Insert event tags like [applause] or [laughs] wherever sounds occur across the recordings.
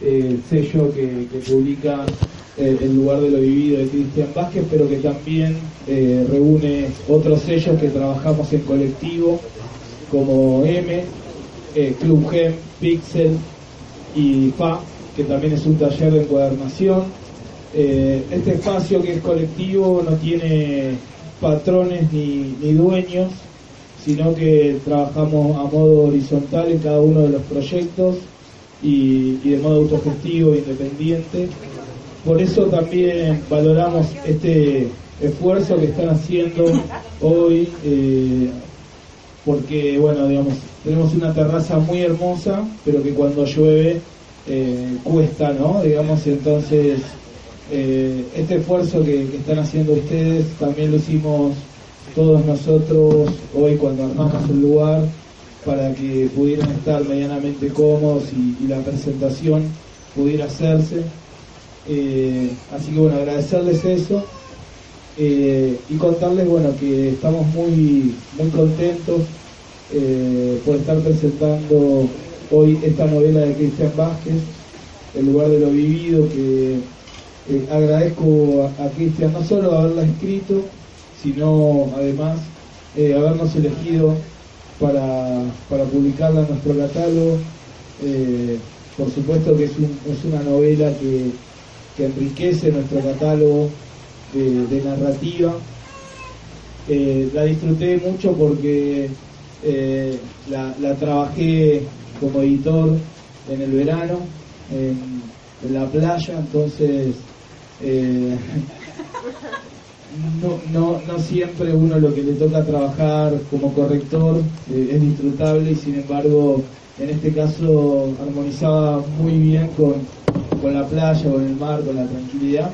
el sello que, publica El lugar de lo vivido de Cristian Vázquez, pero que también reúne otros sellos que trabajamos en colectivo, como M, Club Gem, Pixel y FA, que también es un taller de encuadernación. este espacio que es colectivo no tiene patrones ni dueños, sino que trabajamos a modo horizontal en cada uno de los proyectos y, de modo autogestivo, independiente. Por eso también valoramos este esfuerzo que están haciendo hoy, eh, porque, bueno, digamos, tenemos una terraza muy hermosa, pero que cuando llueve eh, cuesta, ¿no? Digamos, entonces, eh, este esfuerzo que están haciendo ustedes también lo hicimos todos nosotros hoy cuando armamos el lugar para que pudieran estar medianamente cómodos y, la presentación pudiera hacerse. Eh, así que bueno, agradecerles eso eh, y contarles bueno que estamos muy, muy contentos eh, por estar presentando hoy esta novela de Cristian Vázquez, El lugar de lo vivido, que agradezco a, a Cristian no solo haberla escrito, sino además eh, habernos elegido para, publicarla en nuestro catálogo. Eh, por supuesto que es, una novela que, enriquece nuestro catálogo de, narrativa. Eh, la disfruté mucho porque la, trabajé como editor en el verano, en la playa, entonces [laughs] no, no, no siempre uno lo que le toca trabajar como corrector eh, es disfrutable y sin embargo en este caso armonizaba muy bien con, la playa, con el mar, con la tranquilidad.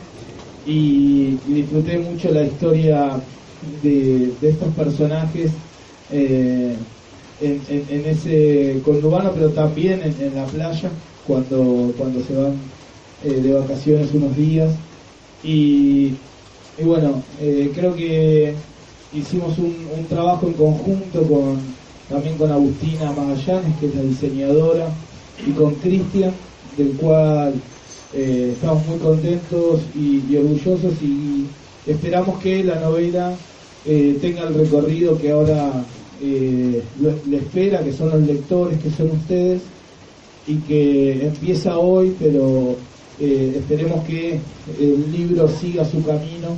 Y, disfruté mucho la historia de, estos personajes eh, en, ese conurbano pero también en, la playa cuando, cuando se van eh, de vacaciones unos días. Y y bueno, eh, creo que hicimos un, trabajo en conjunto con también con Agustina Magallanes, que es la diseñadora, y con Cristian, del cual eh, estamos muy contentos y, orgullosos y esperamos que la novela eh, tenga el recorrido que ahora le espera, que son los lectores, que son ustedes, y que empieza hoy, pero eh, esperemos que el libro siga su camino,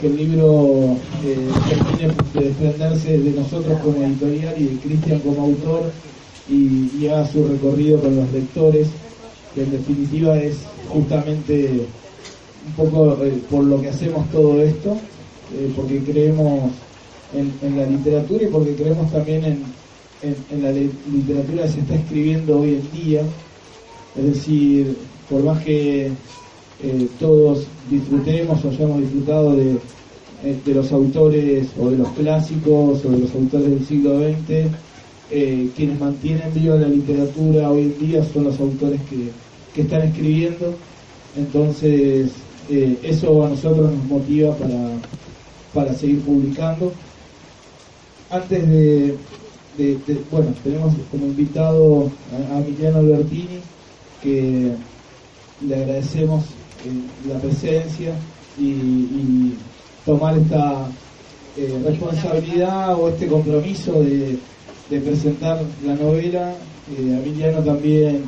que el libro eh, termine de desprenderse de nosotros como editorial y de Cristian como autor y, haga su recorrido con los lectores, que en definitiva es justamente un poco eh, por lo que hacemos todo esto, porque creemos en, la literatura y porque creemos también en, en la literatura que se está escribiendo hoy en día, es decir, por más que eh, todos disfrutemos o hayamos disfrutado de, eh, de, los autores o de los clásicos o de los autores del siglo XX, eh, quienes mantienen viva la literatura hoy en día son los autores que, están escribiendo. Entonces, eso a nosotros nos motiva para, seguir publicando. Antes de, bueno, tenemos como invitado a, a Emiliano Albertini, que le agradecemos eh, la presencia y, tomar esta eh, responsabilidad o este compromiso de, presentar la novela. Eh, Emiliano también,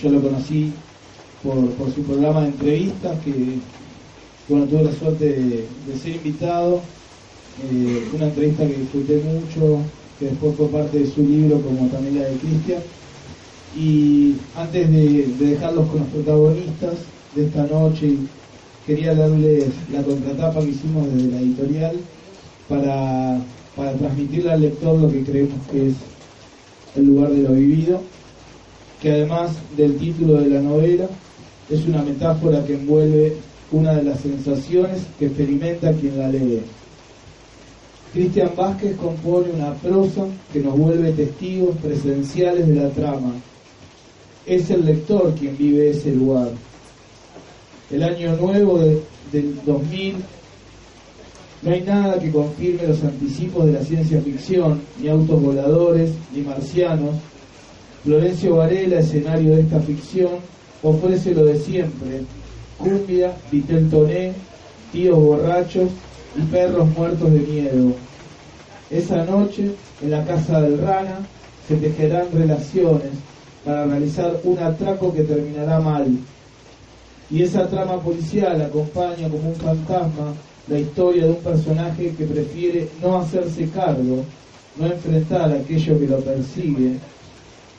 yo lo conocí por, su programa de entrevistas, que bueno, tuve la suerte de, ser invitado. una entrevista que disfruté mucho, que después fue parte de su libro, como también la de Cristian. Y antes de, dejarlos con los protagonistas de esta noche, quería darles la contratapa que hicimos desde la editorial para, transmitirle al lector lo que creemos que es el lugar de lo vivido, que además del título de la novela es una metáfora que envuelve una de las sensaciones que experimenta quien la lee. Cristian Vázquez compone una prosa que nos vuelve testigos presenciales de la trama, es el lector quien vive ese lugar. El año nuevo del 2000, no hay nada que confirme los anticipos de la ciencia ficción, ni autos voladores, ni marcianos, Florencio Varela, escenario de esta ficción, ofrece lo de siempre, cumbia, vitel toné, tíos borrachos y perros muertos de miedo. Esa noche, en la casa del Rana, se tejerán relaciones para realizar un atraco que terminará mal. Y esa trama policial acompaña como un fantasma la historia de un personaje que prefiere no hacerse cargo, no enfrentar aquello que lo persigue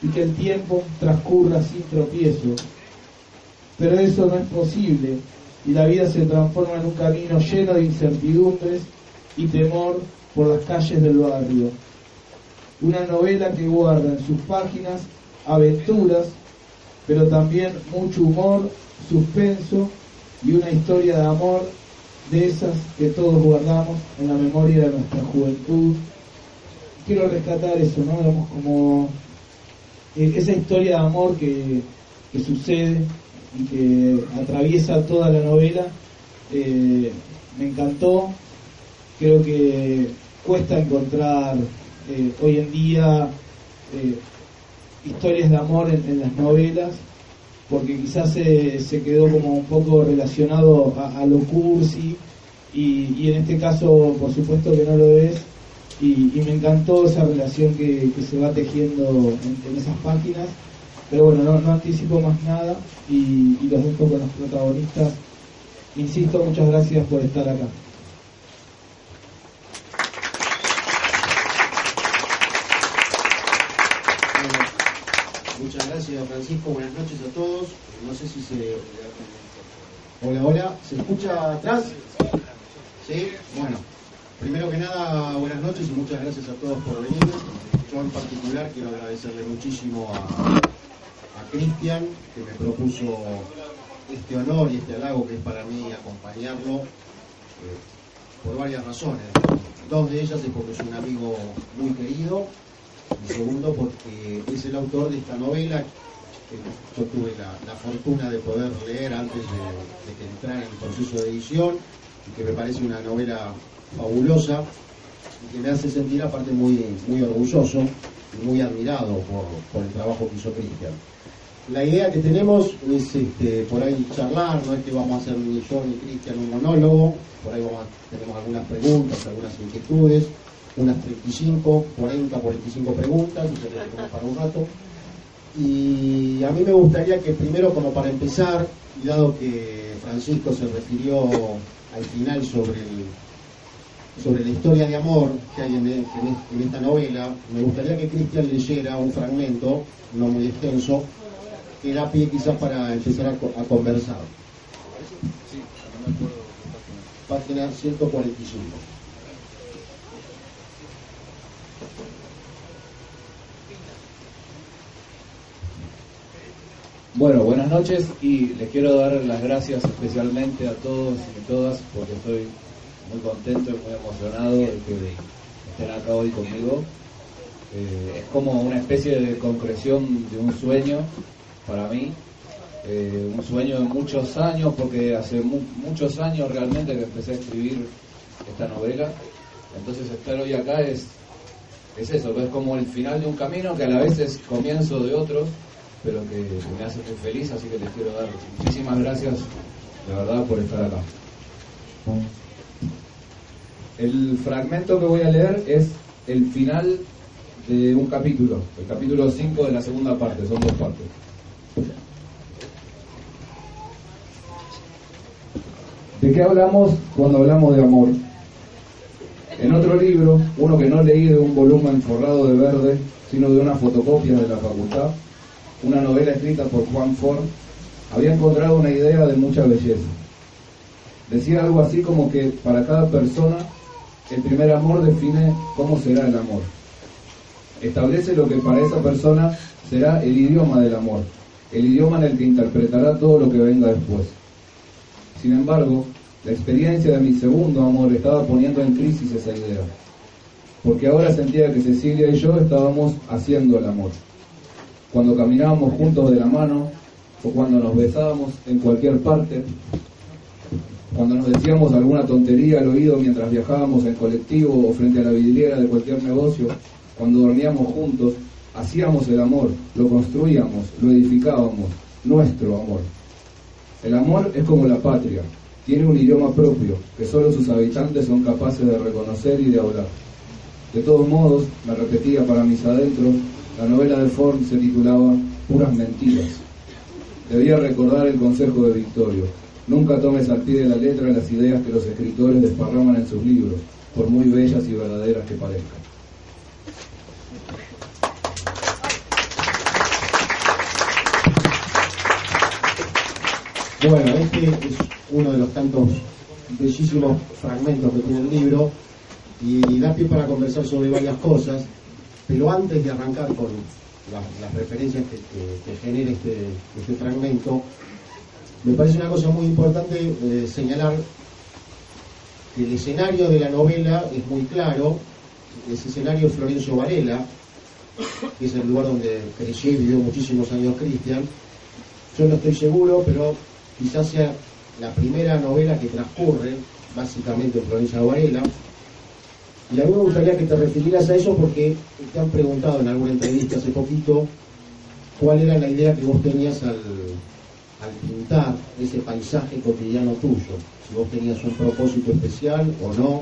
y que el tiempo transcurra sin tropiezo. Pero eso no es posible y la vida se transforma en un camino lleno de incertidumbres y temor por las calles del barrio. Una novela que guarda en sus páginas aventuras, pero también mucho humor, suspenso y una historia de amor de esas que todos guardamos en la memoria de nuestra juventud. Quiero rescatar eso, ¿no? como eh, esa historia de amor que, sucede y que atraviesa toda la novela. Eh, me encantó, creo que cuesta encontrar eh, hoy en día historias de amor en, las novelas, porque quizás se, se, quedó como un poco relacionado a, lo cursi, y, en este caso por supuesto que no lo es, y, me encantó esa relación que, se va tejiendo en, esas páginas, pero bueno, no, anticipo más nada y los dejo con los protagonistas. Insisto, muchas gracias por estar acá. Gracias Francisco, buenas noches a todos. No sé si se... Hola, hola, ¿se escucha atrás? ¿Sí? Bueno, primero que nada, buenas noches y muchas gracias a todos por venir. Yo en particular quiero agradecerle muchísimo a, Cristian, que me propuso este honor y este halago que es para mí acompañarlo eh, por varias razones. Dos de ellas es porque es un amigo muy querido y segundo porque es el autor de esta novela que yo tuve la, fortuna de poder leer antes de, que entrara en el proceso de edición y que me parece una novela fabulosa y que me hace sentir aparte muy, muy orgulloso y muy admirado por, el trabajo que hizo Cristian. La idea que tenemos es este, por ahí charlar, no es que vamos a hacer ni yo ni Cristian un monólogo, por ahí vamos tenemos algunas preguntas, algunas inquietudes, unas 35, 40, 45 preguntas, y se para un rato. Y a mí me gustaría que primero, como para empezar, y dado que Francisco se refirió al final sobre, sobre la historia de amor que hay en, en, esta novela, me gustaría que Cristian leyera un fragmento, no muy extenso, que da pie quizás para empezar a, conversar. Sí, Página 145. Bueno, buenas noches y les quiero dar las gracias especialmente a todos y todas porque estoy muy contento y muy emocionado de que estén acá hoy conmigo. Eh, es como una especie de concreción de un sueño para mí, eh, un sueño de muchos años porque hace muchos años realmente que empecé a escribir esta novela. Entonces estar hoy acá es, es eso, es como el final de un camino que a la vez es comienzo de otro pero que, me hace muy feliz, así que les quiero dar muchísimas gracias, de verdad, por estar acá. El fragmento que voy a leer es el final de un capítulo, el capítulo 5 de la segunda parte, son dos partes. ¿De qué hablamos cuando hablamos de amor? En otro libro, uno que no leí de un volumen forrado de verde, sino de una fotocopia de la facultad, una novela escrita por Juan Ford, había encontrado una idea de mucha belleza. Decía algo así como que para cada persona el primer amor define cómo será el amor. Establece lo que para esa persona será el idioma del amor, el idioma en el que interpretará todo lo que venga después. Sin embargo, la experiencia de mi segundo amor estaba poniendo en crisis esa idea, porque ahora sentía que Cecilia y yo estábamos haciendo el amor cuando caminábamos juntos de la mano o cuando nos besábamos en cualquier parte, cuando nos decíamos alguna tontería al oído mientras viajábamos en colectivo o frente a la vidriera de cualquier negocio, cuando dormíamos juntos, hacíamos el amor, lo construíamos, lo edificábamos, nuestro amor. El amor es como la patria, tiene un idioma propio que solo sus habitantes son capaces de reconocer y de hablar. De todos modos, me repetía para mis adentros, la novela de Ford se titulaba Puras Mentiras. Debía recordar el consejo de Victorio. Nunca tomes al pie de la letra las ideas que los escritores desparraman en sus libros, por muy bellas y verdaderas que parezcan. Bueno, este es uno de los tantos bellísimos fragmentos que tiene el libro y da pie para conversar sobre varias cosas, pero antes de arrancar con las, referencias que, genera este, este, fragmento, me parece una cosa muy importante eh, señalar que el escenario de la novela es muy claro, ese escenario es Florencio Varela, que es el lugar donde creció y vivió muchísimos años Cristian. Yo no estoy seguro, pero quizás sea la primera novela que transcurre básicamente en Florencia Varela. Y a mí me gustaría que te refirieras a eso porque te han preguntado en alguna entrevista hace poquito cuál era la idea que vos tenías al, pintar ese paisaje cotidiano tuyo. Si vos tenías un propósito especial o no,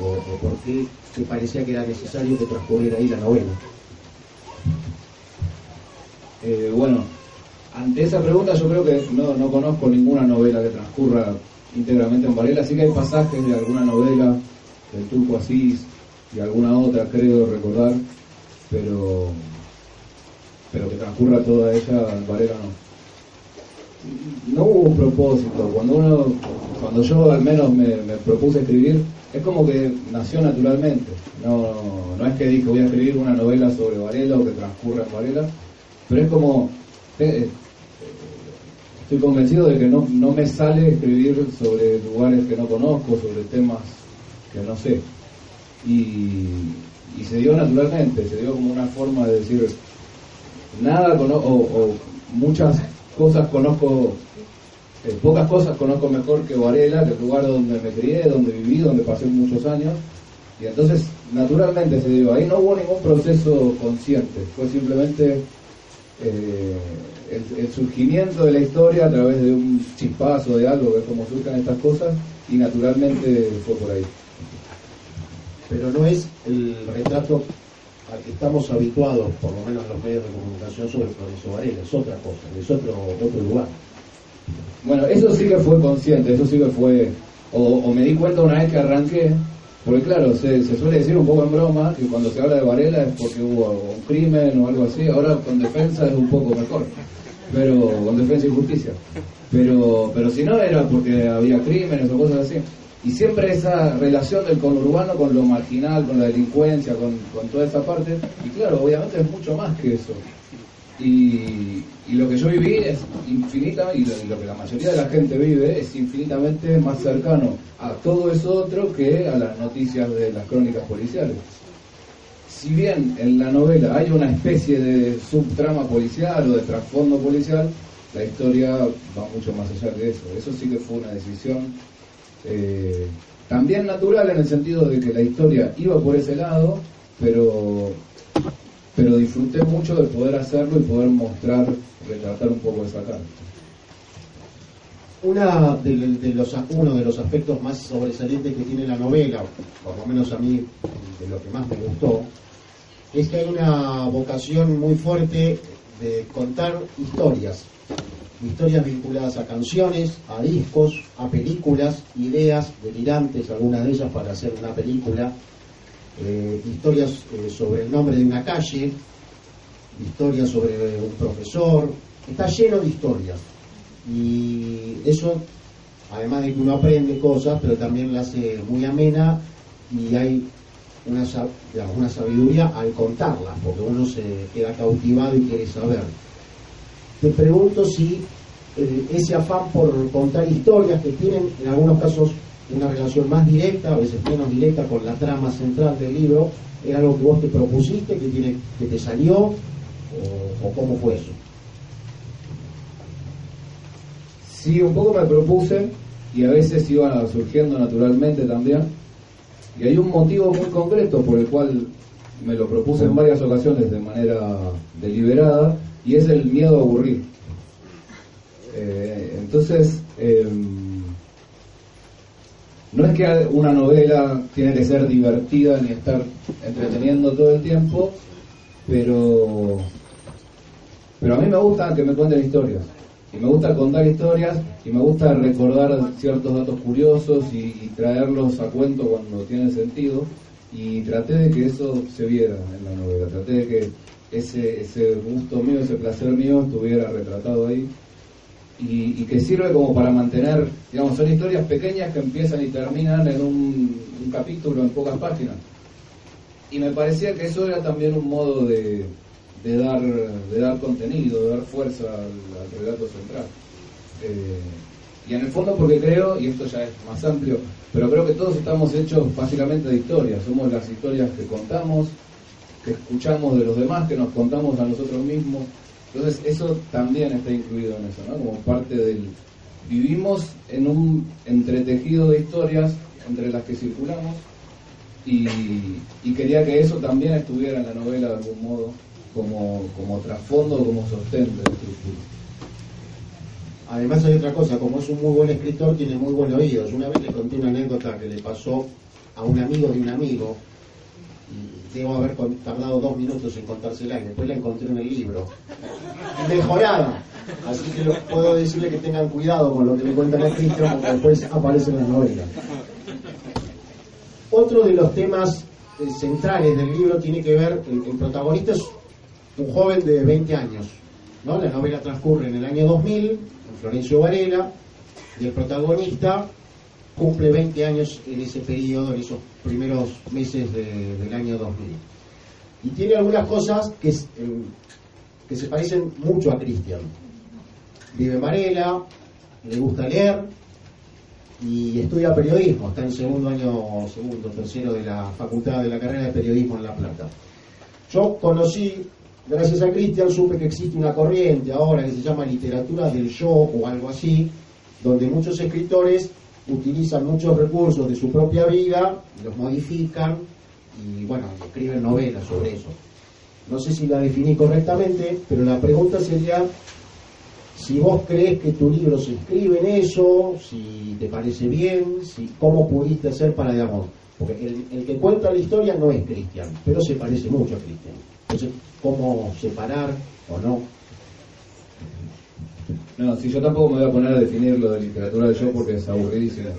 o, por qué te parecía que era necesario que transcurriera ahí la novela. Eh, bueno, ante esa pregunta yo creo que no, conozco ninguna novela que transcurra íntegramente en Varela, sí que hay pasajes de alguna novela del Turco Asís y alguna otra creo recordar, pero pero que transcurra toda ella en Varela no. No hubo un propósito, cuando uno, cuando yo al menos me, propuse escribir, es como que nació naturalmente, no, no es que dije voy a escribir una novela sobre Varela o que transcurra en Varela, pero es como eh, estoy convencido de que no, no me sale escribir sobre lugares que no conozco, sobre temas que no sé. Y, se dio naturalmente, se dio como una forma de decir, nada conozco, o, muchas cosas conozco, eh, pocas cosas conozco mejor que Varela, el lugar donde me crié, donde viví, donde pasé muchos años. Y entonces, naturalmente se dio. Ahí no hubo ningún proceso consciente, fue simplemente eh, el, surgimiento de la historia a través de un chispazo de algo, que es como surcan estas cosas, y naturalmente fue por ahí. Pero no es el retrato al que estamos habituados, por lo menos los medios de comunicación, sobre Florencio Varela, es otra cosa, es otro, otro lugar. Bueno, eso sí que fue consciente, eso sí que fue, o me di cuenta una vez que arranqué, porque claro, se, suele decir un poco en broma que cuando se habla de Varela es porque hubo un crimen o algo así, ahora con defensa es un poco mejor, pero con defensa y justicia. Pero, pero si no era porque había crímenes o cosas así. Y siempre esa relación del conurbano con lo marginal, con la delincuencia, con, con toda esa parte, y claro, obviamente es mucho más que eso. Y, lo que yo viví es infinita, y lo, que la mayoría de la gente vive es infinitamente más cercano a todo eso otro que a las noticias de las crónicas policiales. Si bien en la novela hay una especie de subtrama policial o de trasfondo policial, la historia va mucho más allá de eso. Eso sí que fue una decisión eh, también natural en el sentido de que la historia iba por ese lado, pero pero disfruté mucho de poder hacerlo y poder mostrar, retratar un poco esa carta. Una de, los, uno de los aspectos más sobresalientes que tiene la novela, por lo menos a mí de lo que más me gustó, es que hay una vocación muy fuerte de contar historias, historias vinculadas a canciones, a discos, a películas, ideas delirantes, algunas de ellas para hacer una película, eh, historias eh, sobre el nombre de una calle, historias sobre un profesor, está lleno de historias. Y eso, además de que uno aprende cosas, pero también la hace muy amena y hay una, una sabiduría al contarlas, porque uno se queda cautivado y quiere saber. Te pregunto si eh, ese afán por contar historias que tienen en algunos casos una relación más directa, a veces menos directa con la trama central del libro, era algo que vos te propusiste, que, tiene, que te salió, o, cómo fue eso? Sí, un poco me propuse y a veces iba surgiendo naturalmente también. Y hay un motivo muy concreto por el cual me lo propuse en varias ocasiones de manera deliberada, y es el miedo a aburrir. Eh, entonces, em, no es que una novela tiene que ser divertida ni estar entreteniendo todo el tiempo, pero, pero a mí me gusta que me cuenten historias. Y me gusta contar historias y me gusta recordar ciertos datos curiosos y, y traerlos a cuento cuando tienen sentido. Y traté de que eso se viera en la novela, traté de que ese, gusto mío, ese placer mío estuviera retratado ahí y, que sirve como para mantener, digamos, son historias pequeñas que empiezan y terminan en un, capítulo, en pocas páginas. Y me parecía que eso era también un modo de, de dar, de dar contenido, de dar fuerza al, relato central. Eh, y en el fondo porque creo, y esto ya es más amplio, pero creo que todos estamos hechos básicamente de historias, somos las historias que contamos, que escuchamos de los demás, que nos contamos a nosotros mismos. Entonces eso también está incluido en eso, ¿no? Como parte del... Vivimos en un entretejido de historias entre las que circulamos y, quería que eso también estuviera en la novela de algún modo como, como trasfondo, como sostén de la estructura. Además hay otra cosa, como es un muy buen escritor, tiene muy buenos oídos. Una vez le conté una anécdota que le pasó a un amigo de un amigo, debo haber tardado dos minutos en contársela y después la encontré en el libro. Mejorada. Así que puedo decirle que tengan cuidado con lo que le cuentan a Cristo porque después aparece en la novela. Otro de los temas eh, centrales del libro tiene que ver, el, el, protagonista es un joven de 20 años. ¿no? La novela transcurre en el año 2000, en Florencio Varela, y el protagonista cumple 20 años en ese periodo, en esos primeros meses del año 2000. Y tiene algunas cosas que, eh, que se parecen mucho a Cristian. Vive en le gusta leer y estudia periodismo, está en segundo año, segundo, tercero de la facultad de la carrera de periodismo en La Plata. Yo conocí, gracias a Cristian, supe que existe una corriente ahora que se llama literatura del yo o algo así, donde muchos escritores utilizan muchos recursos de su propia vida, los modifican y bueno, escriben novelas sobre eso. No sé si la definí correctamente, pero la pregunta sería si vos crees que tu libro se escribe en eso, si te parece bien, si cómo pudiste hacer para, digamos, porque el, el que cuenta la historia no es Cristian, pero se parece mucho a Cristian. Entonces, ¿cómo separar o no? No, si yo tampoco me voy a poner a definir lo de literatura del yo porque es aburridísimo.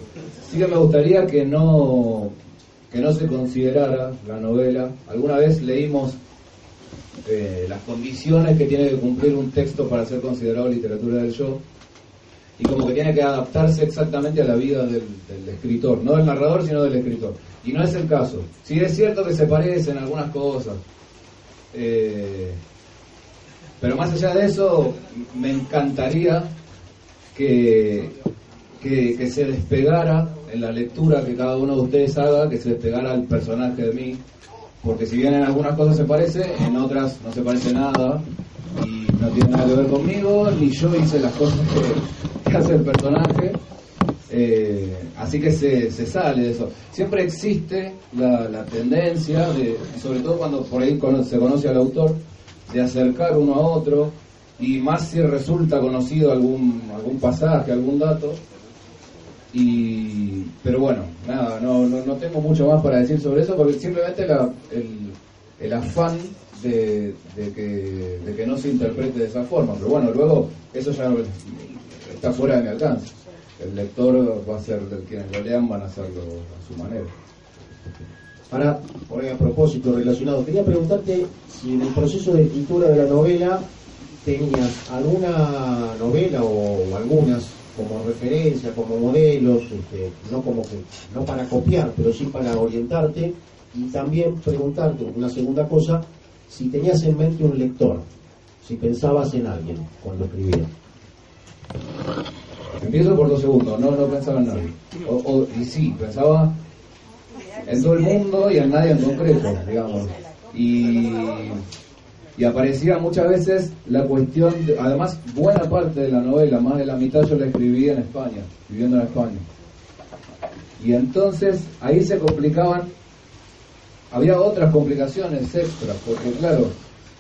Sí que me gustaría que no, que no se considerara la novela. Alguna vez leímos eh, las condiciones que tiene que cumplir un texto para ser considerado literatura del yo y como que tiene que adaptarse exactamente a la vida del, escritor, no del narrador sino del escritor. Y no es el caso. Sí es cierto que se parecen algunas cosas. Eh, pero más allá de eso, me encantaría que, que, se despegara en la lectura que cada uno de ustedes haga, que se despegara el personaje de mí, porque si bien en algunas cosas se parece, en otras no se parece nada y no tiene nada que ver conmigo, ni yo hice las cosas que, hace el personaje. Eh, así que se, se, sale de eso. Siempre existe la, tendencia, de, sobre todo cuando por ahí se conoce al autor, de acercar uno a otro, y más si resulta conocido algún, algún pasaje, algún dato. Y, pero bueno, nada, no, no, tengo mucho más para decir sobre eso, porque simplemente el, el afán de, que, de que no se interprete de esa forma. Pero bueno, luego eso ya está fuera de mi alcance. El lector va a ser, quienes lo lean van a hacerlo a su manera. Por ahí a propósito relacionado, quería preguntarte si en el proceso de escritura de la novela tenías alguna novela o algunas como referencia, como modelos, este, no como que, no para copiar, pero sí para orientarte, y también preguntarte una segunda cosa, si tenías en mente un lector, si pensabas en alguien cuando escribías. Empiezo por dos segundos, no, no pensaba en nadie. y sí, pensaba en todo el mundo y en nadie en concreto, digamos. Y, y aparecía muchas veces la cuestión, además buena parte de la novela, más de la mitad yo la escribí en España, viviendo en España. Y entonces ahí se complicaban había otras complicaciones extras, porque claro,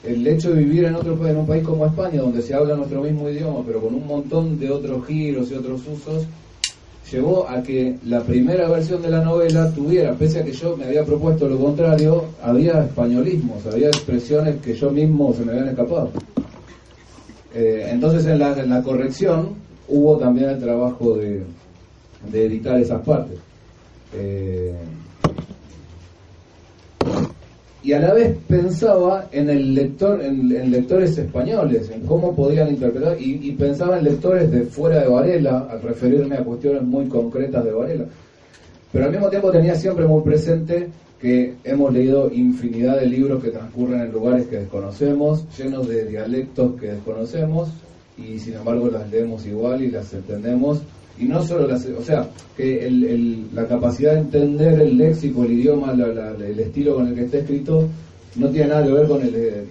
el hecho de vivir en otro en un país como España, donde se habla nuestro mismo idioma, pero con un montón de otros giros y otros usos, llevó a que la primera versión de la novela tuviera, pese a que yo me había propuesto lo contrario, había españolismos, había expresiones que yo mismo se me habían escapado. Eh, entonces en la, corrección hubo también el trabajo de, de editar esas partes. Eh, y a la vez pensaba en el lector, en, lectores españoles, en cómo podían interpretar, y, pensaba en lectores de fuera de Varela, al referirme a cuestiones muy concretas de Varela. Pero al mismo tiempo tenía siempre muy presente que hemos leído infinidad de libros que transcurren en lugares que desconocemos, llenos de dialectos que desconocemos, y sin embargo las leemos igual y las entendemos y no solo las, o sea, que la capacidad de entender el léxico, el idioma, el estilo con el que está escrito, no tiene nada que ver con, el, eh,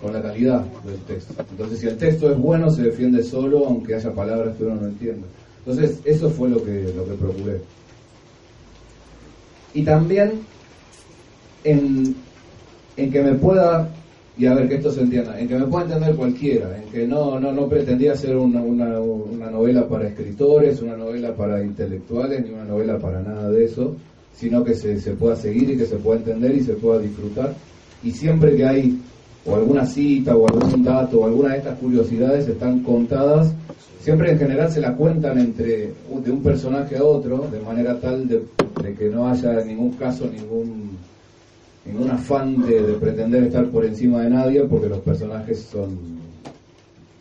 con la calidad del texto. Entonces, si el texto es bueno, se defiende solo, aunque haya palabras que uno no entienda. Entonces, eso fue lo que, lo que procuré. Y también en, en que me pueda y a ver que esto se entienda, en que me pueda entender cualquiera, en que no, no, no pretendía ser una, una, una, novela para escritores, una novela para intelectuales, ni una novela para nada de eso, sino que se, se pueda seguir y que se pueda entender y se pueda disfrutar. Y siempre que hay o alguna cita o algún dato o alguna de estas curiosidades están contadas, siempre en general se la cuentan entre de un personaje a otro, de manera tal de que no haya en ningún caso ningún ningún afán de, pretender estar por encima de nadie, porque los personajes son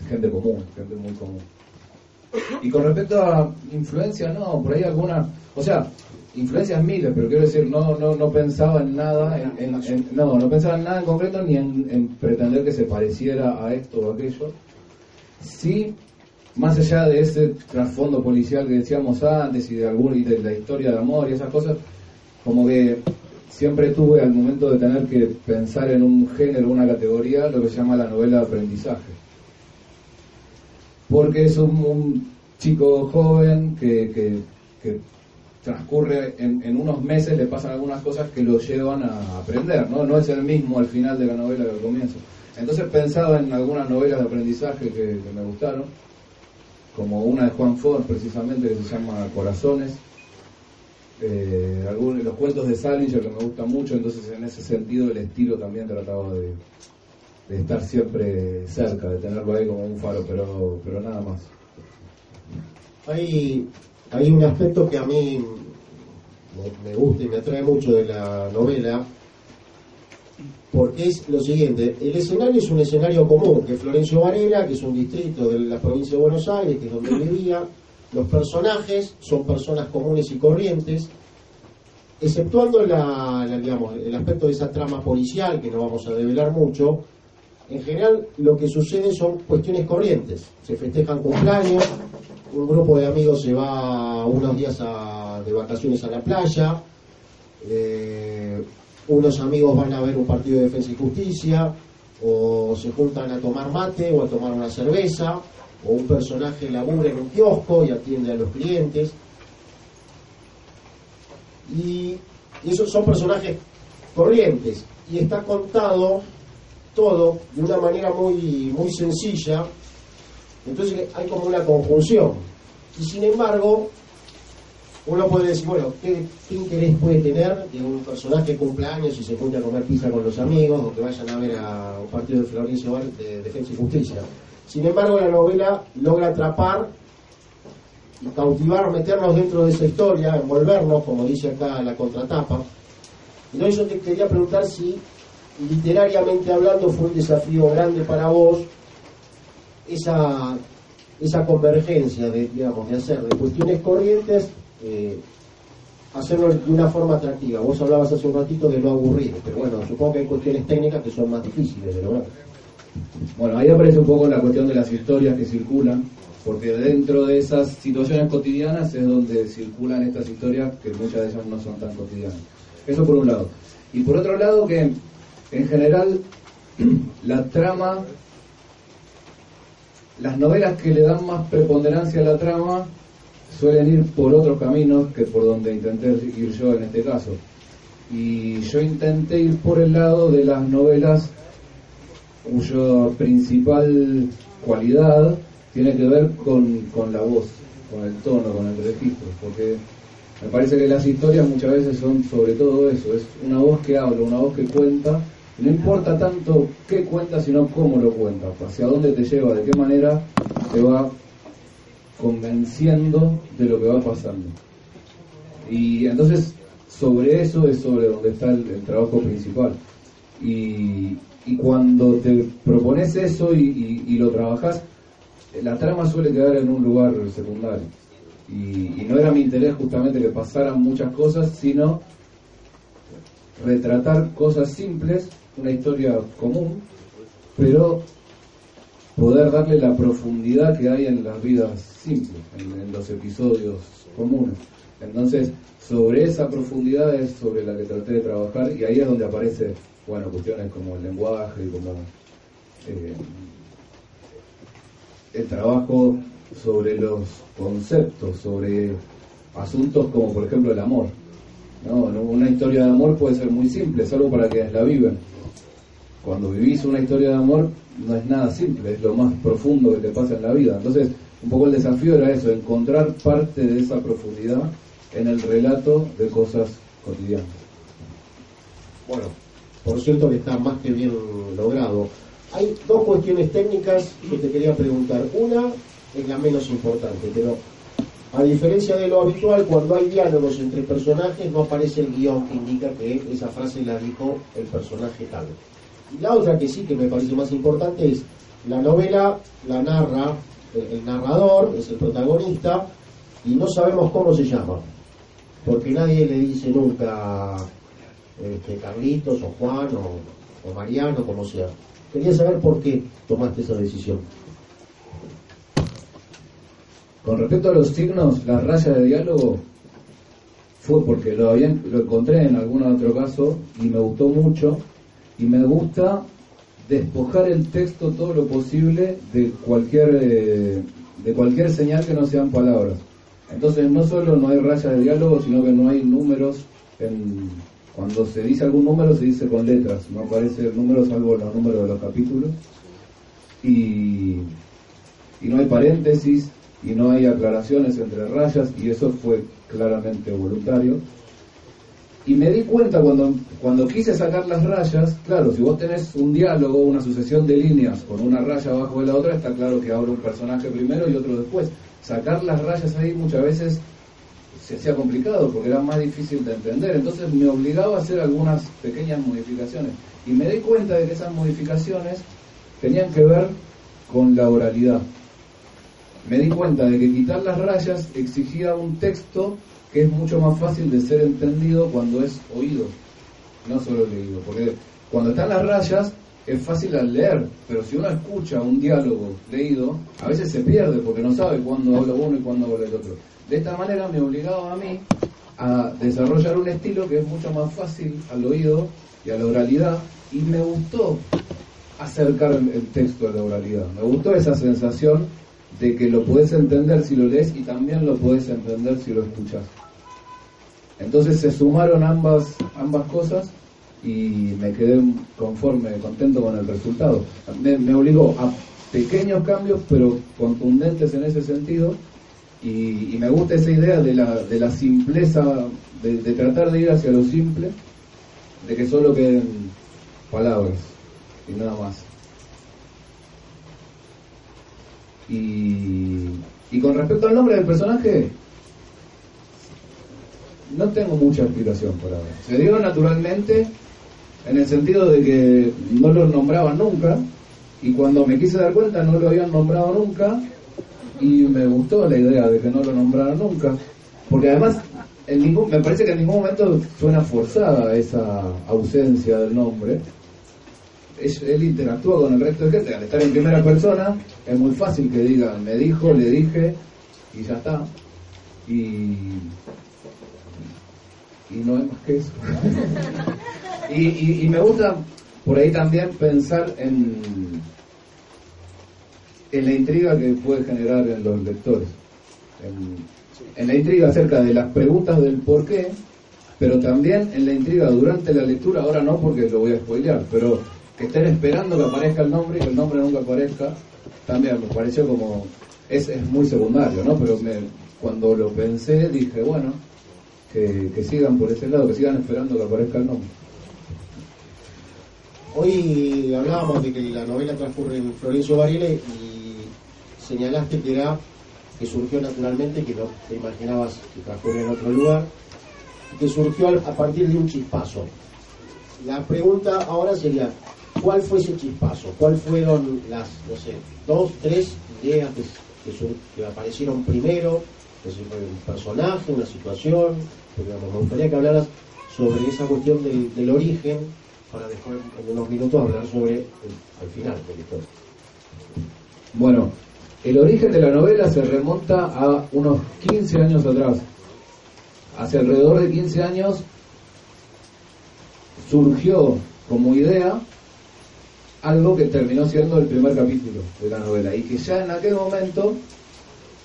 gente común, gente muy común. Y con respecto a influencia, no, por ahí alguna, o sea, influencias miles, pero quiero decir, no, no, no pensaba en nada, en, no, no pensaba en nada en concreto ni en, pretender que se pareciera a esto o aquello. Sí, más allá de ese trasfondo policial que decíamos antes y de algún, y de la historia de amor y esas cosas, como que siempre tuve al momento de tener que pensar en un género, una categoría, lo que se llama la novela de aprendizaje. Porque es un, chico joven que, transcurre en, unos meses, le pasan algunas cosas que lo llevan a aprender, ¿no? No es el mismo al final de la novela que al comienzo. Entonces pensaba en algunas novelas de aprendizaje que, que me gustaron, como una de Juan Ford precisamente que se llama Corazones, eh, algunos, los cuentos de Salinger que me gustan mucho, entonces en ese sentido el estilo también trataba de, estar siempre cerca, de tenerlo ahí como un faro, pero, pero nada más. Hay, hay un aspecto que a mí me, gusta y me atrae mucho de la novela, porque es lo siguiente, el escenario es un escenario común, que Florencio Varela, que es un distrito de la provincia de Buenos Aires, que es donde vivía, los personajes son personas comunes y corrientes, exceptuando la, digamos, el aspecto de esa trama policial, que no vamos a develar mucho, en general lo que sucede son cuestiones corrientes. Se festejan cumpleaños, un grupo de amigos se va unos días de vacaciones a la playa, eh, unos amigos van a ver un partido de defensa y justicia, o se juntan a tomar mate o a tomar una cerveza, o un personaje labura en un kiosco y atiende a los clientes. Y, esos son personajes corrientes y está contado todo de una manera muy, muy sencilla. Entonces hay como una conjunción. Y sin embargo, uno puede decir, bueno, ¿qué, interés puede tener de un personaje que cumple años y se junta a comer pizza con los amigos o que vayan a ver a un partido de Florencio de Defensa y Justicia? Sin embargo, la novela logra atrapar y cautivar, meternos dentro de esa historia, envolvernos, como dice acá la contratapa. Entonces yo te quería preguntar si literariamente hablando fue un desafío grande para vos esa, esa convergencia de, digamos, de hacer de cuestiones corrientes, eh, hacerlo de una forma atractiva. Vos hablabas hace un ratito de lo aburrido, pero bueno, supongo que hay cuestiones técnicas que son más difíciles de lograr. Bueno, ahí aparece un poco la cuestión de las historias que circulan, porque dentro de esas situaciones cotidianas es donde circulan estas historias que muchas de ellas no son tan cotidianas. Eso por un lado. Y por otro lado que en general [clears throat] la trama, las novelas que le dan más preponderancia a la trama suelen ir por otros caminos que por donde intenté ir yo en este caso. y yo intenté ir por el lado de las novelas cuya principal cualidad tiene que ver con, con la voz, con el tono, con el registro, porque me parece que las historias muchas veces son sobre todo eso, es una voz que habla, una voz que cuenta, no importa tanto qué cuenta, sino cómo lo cuenta, hacia dónde te lleva, de qué manera te va convenciendo de lo que va pasando. Y entonces sobre eso es sobre donde está el, trabajo principal. Y, cuando te propones eso y, lo trabajas, la trama suele quedar en un lugar secundario. Y, no era mi interés justamente que pasaran muchas cosas, sino retratar cosas simples, una historia común, pero poder darle la profundidad que hay en las vidas simples, en los episodios comunes. Entonces, sobre esa profundidad es sobre la que traté de trabajar y ahí es donde aparecen, bueno, cuestiones como el lenguaje como eh, el trabajo sobre los conceptos, sobre asuntos como por ejemplo el amor. Una historia de amor puede ser muy simple, solo para quienes la viven. Cuando vivís una historia de amor no es nada simple, es lo más profundo que te pasa en la vida. Entonces, un poco el desafío era eso, encontrar parte de esa profundidad en el relato de cosas cotidianas. Bueno, por cierto que está más que bien logrado. Hay dos cuestiones técnicas que te quería preguntar. Una es la menos importante, pero a diferencia de lo habitual, cuando hay diálogos entre personajes no aparece el guion que indica que esa frase la dijo el personaje tal. Y la otra que sí que me parece más importante es la novela la narra el narrador, es el protagonista, y no sabemos cómo se llama porque nadie le dice nunca este, Carlitos o Juan o, Mariano, como sea. Quería saber por qué tomaste esa decisión. Con respecto a los signos, la raya de diálogo fue porque lo, había, lo encontré en algún otro caso y me gustó mucho y me gusta despojar el texto todo lo posible de cualquier eh, de cualquier señal que no sean palabras. Entonces no solo no hay rayas de diálogo, sino que no hay números. En, cuando se dice algún número se dice con letras, no aparece el número salvo los números de los capítulos. Y, y no hay paréntesis y no hay aclaraciones entre rayas y eso fue claramente voluntario. Y me di cuenta cuando, cuando quise sacar las rayas, claro, si vos tenés un diálogo, una sucesión de líneas con una raya abajo de la otra, está claro que habla un personaje primero y otro después sacar las rayas ahí muchas veces se hacía complicado porque era más difícil de entender. Entonces me obligaba a hacer algunas pequeñas modificaciones. Y me di cuenta de que esas modificaciones tenían que ver con la oralidad. Me di cuenta de que quitar las rayas exigía un texto que es mucho más fácil de ser entendido cuando es oído, no solo leído. Porque cuando están las rayas, es fácil al leer, pero si uno escucha un diálogo leído, a veces se pierde porque no sabe cuándo habla uno y cuándo habla el otro. De esta manera me obligaba a mí a desarrollar un estilo que es mucho más fácil al oído y a la oralidad y me gustó acercar el, texto a la oralidad. Me gustó esa sensación de que lo puedes entender si lo lees y también lo puedes entender si lo escuchas. Entonces se sumaron ambas, ambas cosas y me quedé conforme, contento con el resultado. Me, obligó a pequeños cambios, pero contundentes en ese sentido, y, me gusta esa idea de la, de la simpleza, de, tratar de ir hacia lo simple, de que solo queden palabras y nada más. Y, y con respecto al nombre del personaje, no tengo mucha explicación por ahora. Se dio naturalmente en el sentido de que no lo nombraban nunca y cuando me quise dar cuenta no lo habían nombrado nunca y me gustó la idea de que no lo nombraran nunca porque además en ningún, me parece que en ningún momento suena forzada esa ausencia del nombre. Él interactúa con el resto de gente al estar en primera persona es muy fácil que digan me dijo, le dije y ya está y y no hay más que eso. [laughs] Y, me gusta por ahí también pensar en, en la intriga que puede generar en los lectores. En, la intriga acerca de las preguntas del por qué pero también en la intriga durante la lectura, ahora no porque lo voy a spoilear, pero que estén esperando que aparezca el nombre y que el nombre nunca aparezca, también me pareció como, es, es muy secundario, ¿no? Pero me, cuando lo pensé dije, bueno, que, que sigan por ese lado, que sigan esperando que aparezca el nombre. Hoy hablábamos de que la novela transcurre en Florencio Varela y señalaste que era que surgió naturalmente, que no te imaginabas que transcurre en otro lugar, que surgió a partir de un chispazo. La pregunta ahora sería, ¿cuál fue ese chispazo? ¿Cuáles fueron las, no sé, dos, tres ideas que, aparecieron primero? Es decir, un personaje, una situación. me gustaría que hablaras sobre esa cuestión del origen para después en unos minutos hablar sobre el, final de la historia. Bueno, el origen de la novela se remonta a unos 15 años atrás. Hace alrededor de 15 años surgió como idea algo que terminó siendo el primer capítulo de la novela y que ya en aquel momento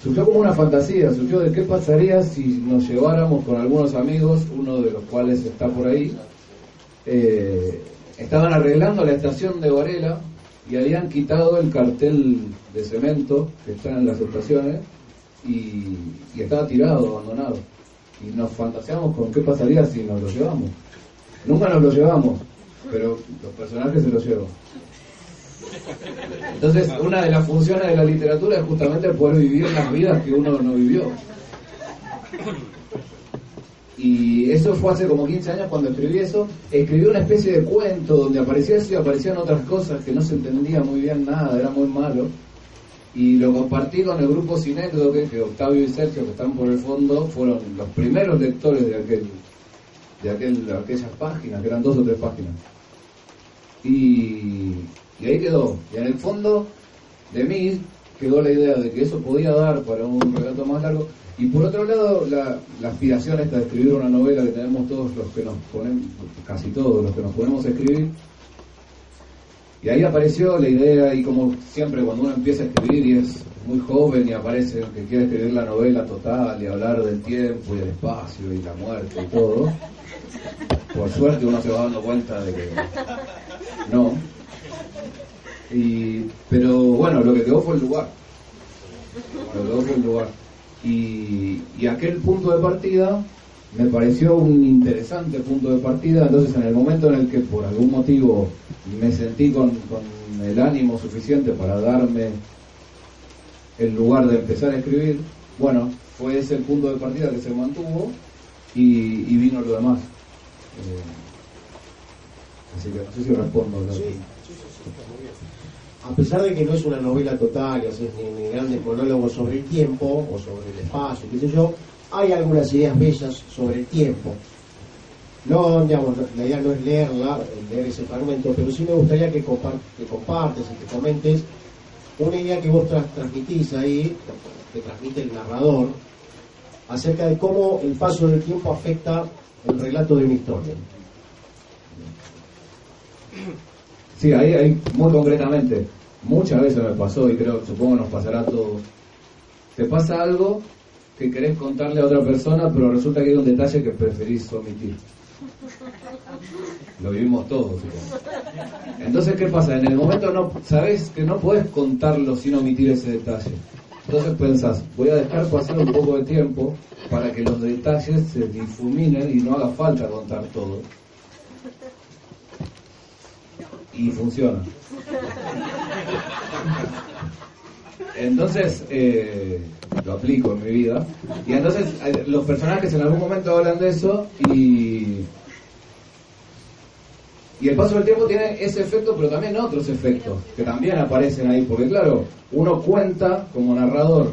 surgió como una fantasía, surgió de qué pasaría si nos lleváramos con algunos amigos, uno de los cuales está por ahí, eh, estaban arreglando la estación de Varela y habían quitado el cartel de cemento que está en las estaciones y, estaba tirado, abandonado. Y nos fantaseamos con qué pasaría si nos lo llevamos. Nunca nos lo llevamos, pero los personajes se lo llevan. Entonces, una de las funciones de la literatura es justamente poder vivir las vidas que uno no vivió. Y eso fue hace como 15 años cuando escribí eso. Escribí una especie de cuento donde aparecía eso y aparecían otras cosas que no se entendía muy bien nada, era muy malo. Y lo compartí con el grupo Cinécdoque, que Octavio y Sergio, que están por el fondo, fueron los primeros lectores de aquel de, aquel, aquellas páginas, que eran dos o tres páginas. Y, y ahí quedó. Y en el fondo de mí quedó la idea de que eso podía dar para un relato más largo y por otro lado, la, aspiración esta de escribir una novela que tenemos todos los que nos ponemos, casi todos los que nos ponemos a escribir. Y ahí apareció la idea, y como siempre cuando uno empieza a escribir y es muy joven y aparece que quiere escribir la novela total y hablar del tiempo y el espacio y la muerte y todo, por suerte uno se va dando cuenta de que no. Y, pero bueno, lo que quedó fue el lugar. Lo que quedó fue el lugar. Y, aquel punto de partida me pareció un interesante punto de partida, entonces en el momento en el que por algún motivo me sentí con, el ánimo suficiente para darme el lugar de empezar a escribir, bueno, fue ese el punto de partida que se mantuvo y, vino lo demás. Eh, así que no sé si respondo. Sí, a pesar de que no es una novela total, ni, ni grandes monólogos sobre el tiempo o sobre el espacio, qué sé yo, hay algunas ideas bellas sobre el tiempo. No, digamos, la idea no es leerla, leer ese fragmento, pero sí me gustaría que, que compartes y que comentes una idea que vos transmitís ahí, que transmite el narrador, acerca de cómo el paso del tiempo afecta el relato de una historia. Sí, ahí, ahí muy concretamente, muchas veces me pasó y creo, supongo nos pasará a todos. Te pasa algo que querés contarle a otra persona, pero resulta que hay un detalle que preferís omitir. Lo vivimos todos. Entonces, ¿qué pasa? En el momento no sabes que no puedes contarlo sin omitir ese detalle. Entonces pensás, voy a dejar pasar un poco de tiempo para que los detalles se difuminen y no haga falta contar todo y funciona. Entonces, eh, lo aplico en mi vida. Y entonces eh, los personajes en algún momento hablan de eso y... Y el paso del tiempo tiene ese efecto, pero también otros efectos que también aparecen ahí. Porque claro, uno cuenta como narrador,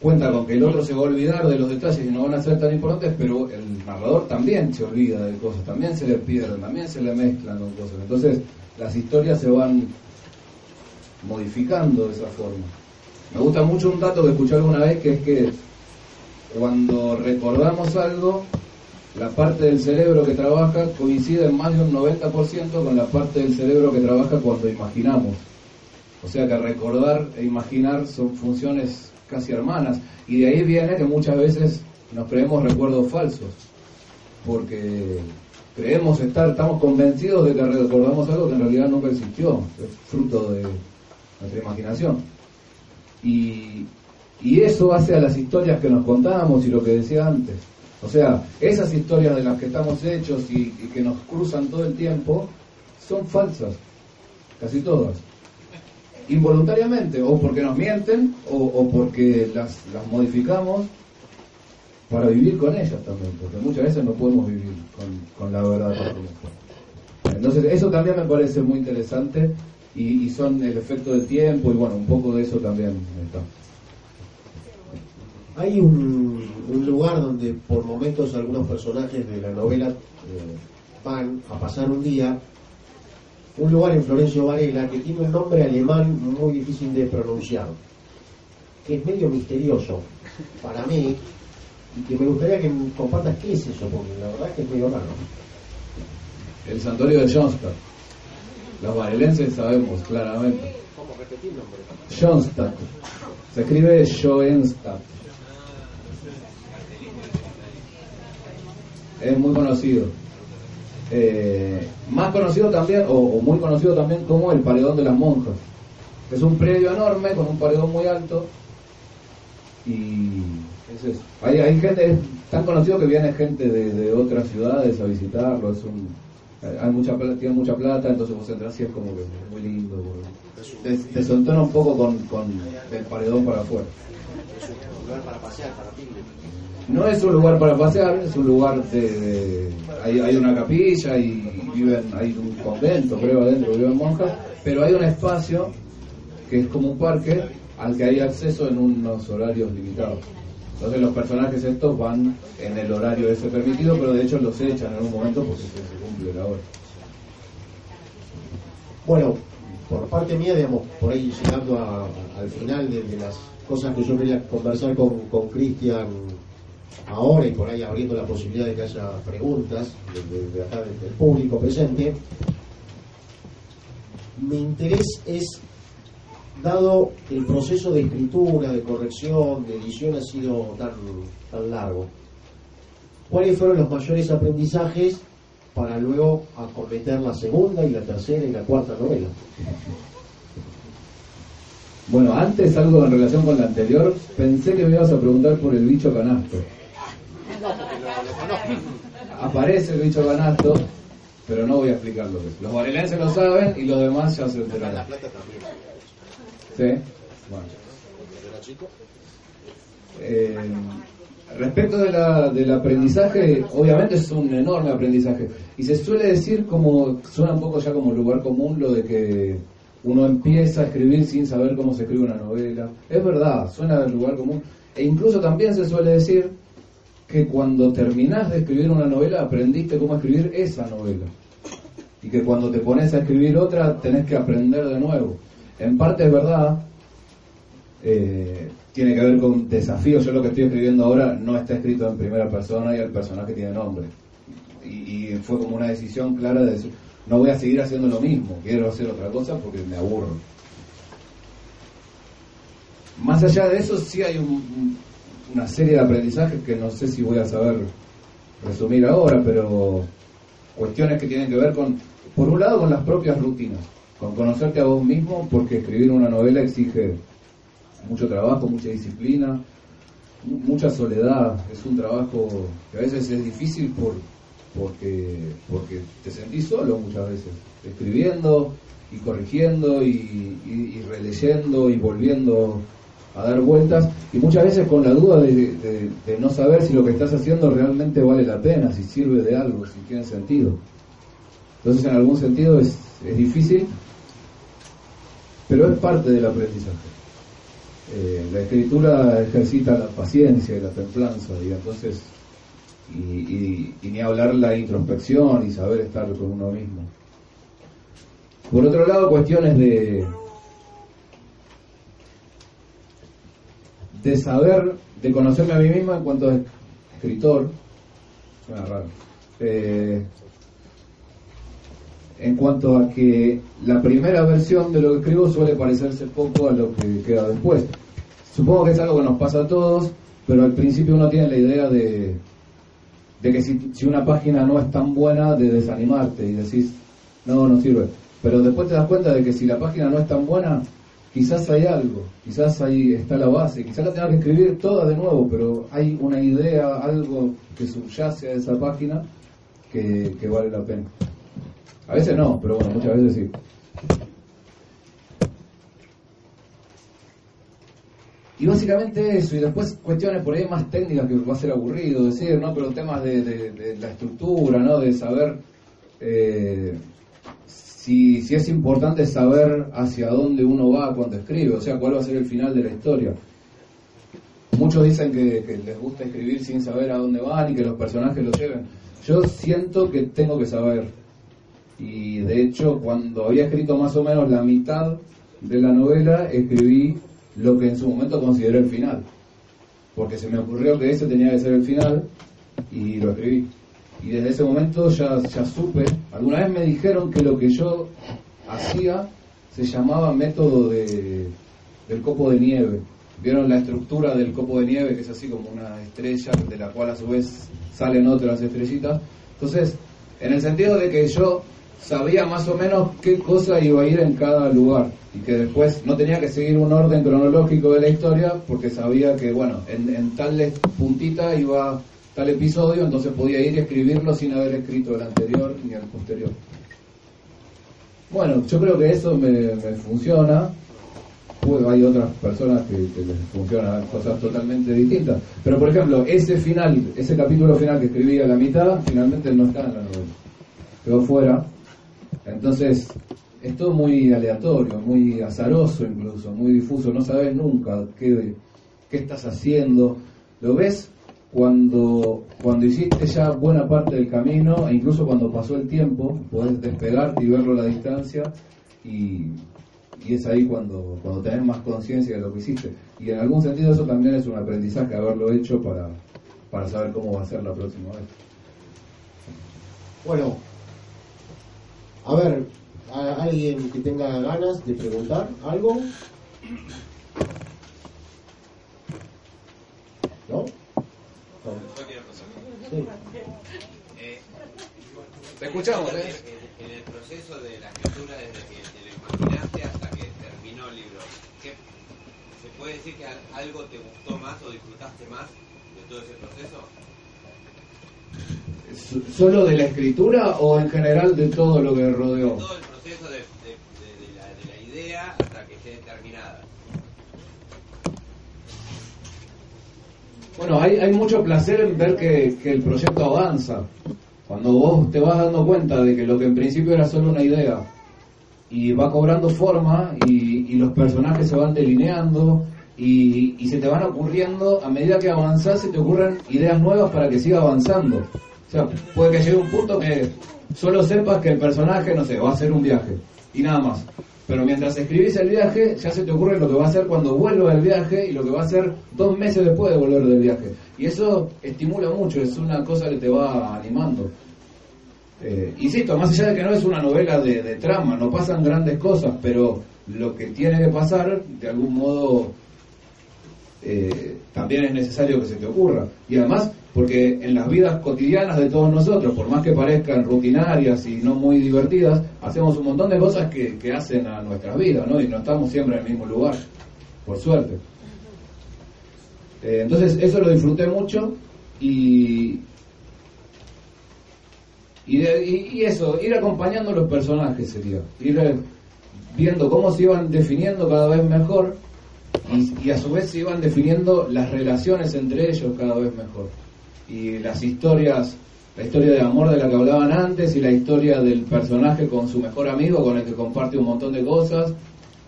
cuenta con que el otro se va a olvidar de los detalles y no van a ser tan importantes, pero el narrador también se olvida de cosas, también se le pierden, también se le mezclan cosas. Entonces, las historias se van modificando de esa forma. Me gusta mucho un dato que escuché alguna vez, que es que cuando recordamos algo, la parte del cerebro que trabaja coincide en más de un 90% con la parte del cerebro que trabaja cuando imaginamos. O sea que recordar e imaginar son funciones casi hermanas. Y de ahí viene que muchas veces nos creemos recuerdos falsos. porque creemos estar, estamos convencidos de que recordamos algo que en realidad nunca existió, es fruto de nuestra imaginación. Y, y eso hace a las historias que nos contábamos y lo que decía antes. O sea, esas historias de las que estamos hechos y, que nos cruzan todo el tiempo son falsas, casi todas. Involuntariamente, o porque nos mienten, o, porque las, las modificamos para vivir con ellas también, porque muchas veces no podemos vivir con, la verdad. Entonces, eso también me parece muy interesante y, son el efecto del tiempo y bueno, un poco de eso también está. Hay un, lugar donde por momentos algunos personajes de la novela eh, van a pasar un día, un lugar en Florencio Varela que tiene un nombre alemán muy difícil de pronunciar, que es medio misterioso para mí y que me gustaría que compartas qué es eso, porque la verdad es que es medio raro. El santuario de Schoenstatt. Los varelenses sabemos claramente. ¿Cómo repetir el. Se escribe Schoenstatt. es muy conocido. Eh, más conocido también, o, muy conocido también como el Paredón de las Monjas. Es un predio enorme con un paredón muy alto y es eso. Hay, hay gente, tan conocido que viene gente de, otras ciudades a visitarlo, es un, hay mucha tiene mucha plata, entonces vos entras y es como que es muy lindo. Te, te un poco con, con el paredón para afuera. Es un lugar para pasear, para no es un lugar para pasear, es un lugar de... hay, hay, una capilla y viven, hay un convento, creo, adentro, viven monjas, pero hay un espacio que es como un parque al que hay acceso en unos horarios limitados. Entonces los personajes estos van en el horario ese permitido, pero de hecho los echan en un momento porque se, cumple la hora. Bueno, por parte mía, digamos, por ahí llegando al final de, las cosas que yo quería conversar con Cristian ahora y por ahí abriendo la posibilidad de que haya preguntas de, acá del, público presente, mi interés es, dado el proceso de escritura, de corrección, de edición ha sido tan, tan largo, ¿cuáles fueron los mayores aprendizajes para luego acometer la segunda y la tercera y la cuarta novela? Bueno, antes algo en relación con la anterior, pensé que me ibas a preguntar por el bicho canasto. Aparece el bicho ganasto, pero no voy a explicar lo que es. Los varelenses lo saben y los demás ya se enterarán. ¿Sí? Bueno. Eh, respecto de la, del aprendizaje, obviamente es un enorme aprendizaje. Y se suele decir como, suena un poco ya como lugar común lo de que uno empieza a escribir sin saber cómo se escribe una novela. Es verdad, suena lugar común. E incluso también se suele decir que cuando terminás de escribir una novela aprendiste cómo escribir esa novela. Y que cuando te pones a escribir otra tenés que aprender de nuevo. En parte es verdad, eh, tiene que ver con desafíos. Yo lo que estoy escribiendo ahora no está escrito en primera persona y el personaje tiene nombre. Y, fue como una decisión clara de decir, no voy a seguir haciendo lo mismo, quiero hacer otra cosa porque me aburro. Más allá de eso, sí hay un, una serie de aprendizajes que no sé si voy a saber resumir ahora, pero cuestiones que tienen que ver con, por un lado, con las propias rutinas, con conocerte a vos mismo, porque escribir una novela exige mucho trabajo, mucha disciplina, mucha soledad, es un trabajo que a veces es difícil por, porque, porque te sentís solo muchas veces, escribiendo y corrigiendo y, y releyendo y volviendo a dar vueltas y muchas veces con la duda de, no saber si lo que estás haciendo realmente vale la pena, si sirve de algo, si tiene sentido. Entonces en algún sentido es, es difícil, pero es parte del aprendizaje. Eh, la escritura ejercita la paciencia y la templanza y entonces y, ni hablar la introspección y saber estar con uno mismo. Por otro lado, cuestiones de, de saber, de conocerme a mí mismo en cuanto a escritor, suena raro, eh, en cuanto a que la primera versión de lo que escribo suele parecerse poco a lo que queda después. Supongo que es algo que nos pasa a todos, pero al principio uno tiene la idea de, que si, si una página no es tan buena, de desanimarte y decís, no, no sirve. Pero después te das cuenta de que si la página no es tan buena, quizás hay algo, quizás ahí está la base, quizás la tengas que escribir toda de nuevo, pero hay una idea, algo que subyace a esa página que vale la pena. A veces no, pero bueno, muchas veces sí. Y básicamente eso, y después cuestiones por ahí más técnicas que va a ser aburrido decir, ¿no? Pero temas de, de, la estructura, ¿no? De saber eh, si, si es importante saber hacia dónde uno va cuando escribe, o sea, cuál va a ser el final de la historia. Muchos dicen que, que les gusta escribir sin saber a dónde van y que los personajes lo lleven. Yo siento que tengo que saber. Y de hecho, cuando había escrito más o menos la mitad de la novela, escribí lo que en su momento consideré el final. Porque se me ocurrió que ese tenía que ser el final y lo escribí. Y desde ese momento ya, ya supe, alguna vez me dijeron que lo que yo hacía se llamaba método de, del copo de nieve. ¿Vieron la estructura del copo de nieve, que es así como una estrella, de la cual a su vez salen otras estrellitas? Entonces, en el sentido de que yo sabía más o menos qué cosa iba a ir en cada lugar y que después no tenía que seguir un orden cronológico de la historia porque sabía que, bueno, en, tal puntita iba tal episodio, entonces podía ir y escribirlo sin haber escrito el anterior ni el posterior. Bueno, yo creo que eso me, funciona. Pues hay otras personas que, que, les funcionan cosas totalmente distintas. Pero, por ejemplo, ese final, ese capítulo final que escribí a la mitad, finalmente no está en la novela. Quedó fuera. Entonces, es todo muy aleatorio, muy azaroso incluso, muy difuso. No sabes nunca qué, qué estás haciendo. Lo ves cuando, cuando hiciste ya buena parte del camino e incluso cuando pasó el tiempo, puedes despegarte y verlo a la distancia y, y es ahí cuando, cuando tenés más conciencia de lo que hiciste. Y en algún sentido eso también es un aprendizaje haberlo hecho para, para saber cómo va a ser la próxima vez. Bueno, a ver, ¿a alguien que tenga ganas de preguntar algo? ¿No? Sí. Eh, Te escuchamos, en, ¿eh? en- el proceso de la escritura, desde que te lo imaginaste hasta que terminó el libro, ¿qué, ¿se puede decir que al- algo te gustó más o disfrutaste más de todo ese proceso? ¿Solo de la escritura o en general de todo lo que rodeó? Todo el proceso de, de- de- de la, de la idea hasta que esté terminada. Bueno, hay, hay mucho placer en ver que, que el proyecto avanza. Cuando vos te vas dando cuenta de que lo que en principio era solo una idea y va cobrando forma y, y los personajes se van delineando y, se te van ocurriendo, a medida que avanzás se te ocurren ideas nuevas para que siga avanzando. O sea, puede que llegue un punto que solo sepas que el personaje, no sé, va a hacer un viaje y nada más. Pero mientras escribís el viaje, ya se te ocurre lo que va a hacer cuando vuelva del viaje y lo que va a hacer dos meses después de volver del viaje. Y eso estimula mucho, es una cosa que te va animando. Eh, insisto, más allá de que no es una novela de trama, no pasan grandes cosas, pero lo que tiene que pasar, de algún modo, eh, también es necesario que se te ocurra. Y además, porque en las vidas cotidianas de todos nosotros, por más que parezcan rutinarias y no muy divertidas, hacemos un montón de cosas que, que hacen a nuestra vida, ¿no? Y no estamos siempre en el mismo lugar, por suerte. Eh, entonces, eso lo disfruté mucho y, y, de- y- y eso, ir acompañando los personajes sería, ir eh, viendo cómo se iban definiendo cada vez mejor y, y a su vez se iban definiendo las relaciones entre ellos cada vez mejor. Y las historias, la historia de amor de la que hablaban antes y la historia del personaje con su mejor amigo con el que comparte un montón de cosas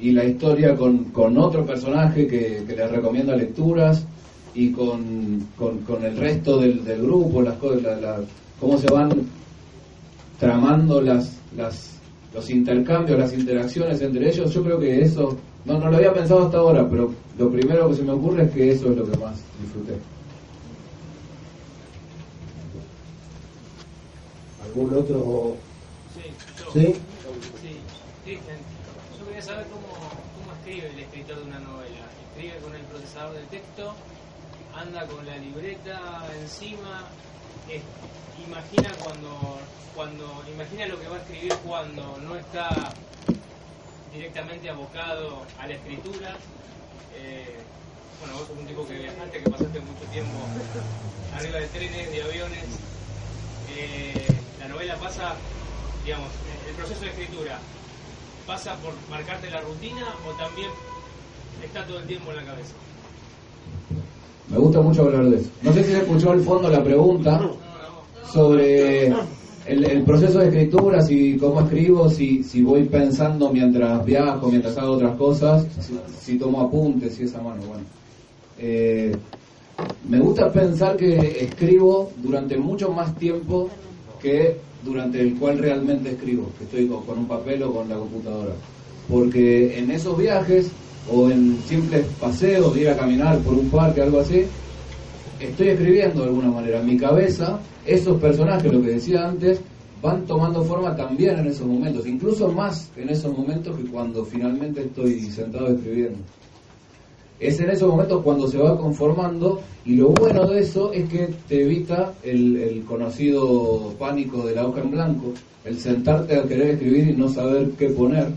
y la historia con, con otro personaje que, que le recomienda lecturas y con, con, con el resto del, del grupo, las cosas, la- la- cómo se van tramando las, las, los intercambios, las interacciones entre ellos, yo creo que eso, no, no lo había pensado hasta ahora, pero lo primero que se me ocurre es que eso es lo que más disfruté. ¿Algún otro? Sí, yo. ¿Sí? Sí, yo quería saber cómo, cómo escribe el escritor de una novela. ¿Escribe con el procesador de texto? ¿Anda con la libreta encima? imagina cuando, cuando imagina lo que va a escribir cuando no está directamente abocado a la escritura. Eh, bueno, vos sos un tipo que viajaste, que pasaste mucho tiempo arriba de trenes, de aviones. Eh, la novela pasa, digamos, el proceso de escritura pasa por marcarte la rutina o también está todo el tiempo en la cabeza. Me gusta mucho hablar de eso. No sé si se escuchó al fondo la pregunta sobre el, proceso de escritura, si cómo escribo, si, si voy pensando mientras viajo, mientras hago otras cosas, si, tomo apuntes, si esa mano, bueno. Eh, me gusta pensar que escribo durante mucho más tiempo que durante el cual realmente escribo, que estoy con, un papel o con la computadora. Porque en esos viajes o en simples paseos, ir a caminar por un parque, algo así, estoy escribiendo de alguna manera. En mi cabeza, esos personajes, lo que decía antes, van tomando forma también en esos momentos, incluso más en esos momentos que cuando finalmente estoy sentado escribiendo. Es en esos momentos cuando se va conformando y lo bueno de eso es que te evita el, conocido pánico de la hoja en blanco, el sentarte a querer escribir y no saber qué poner,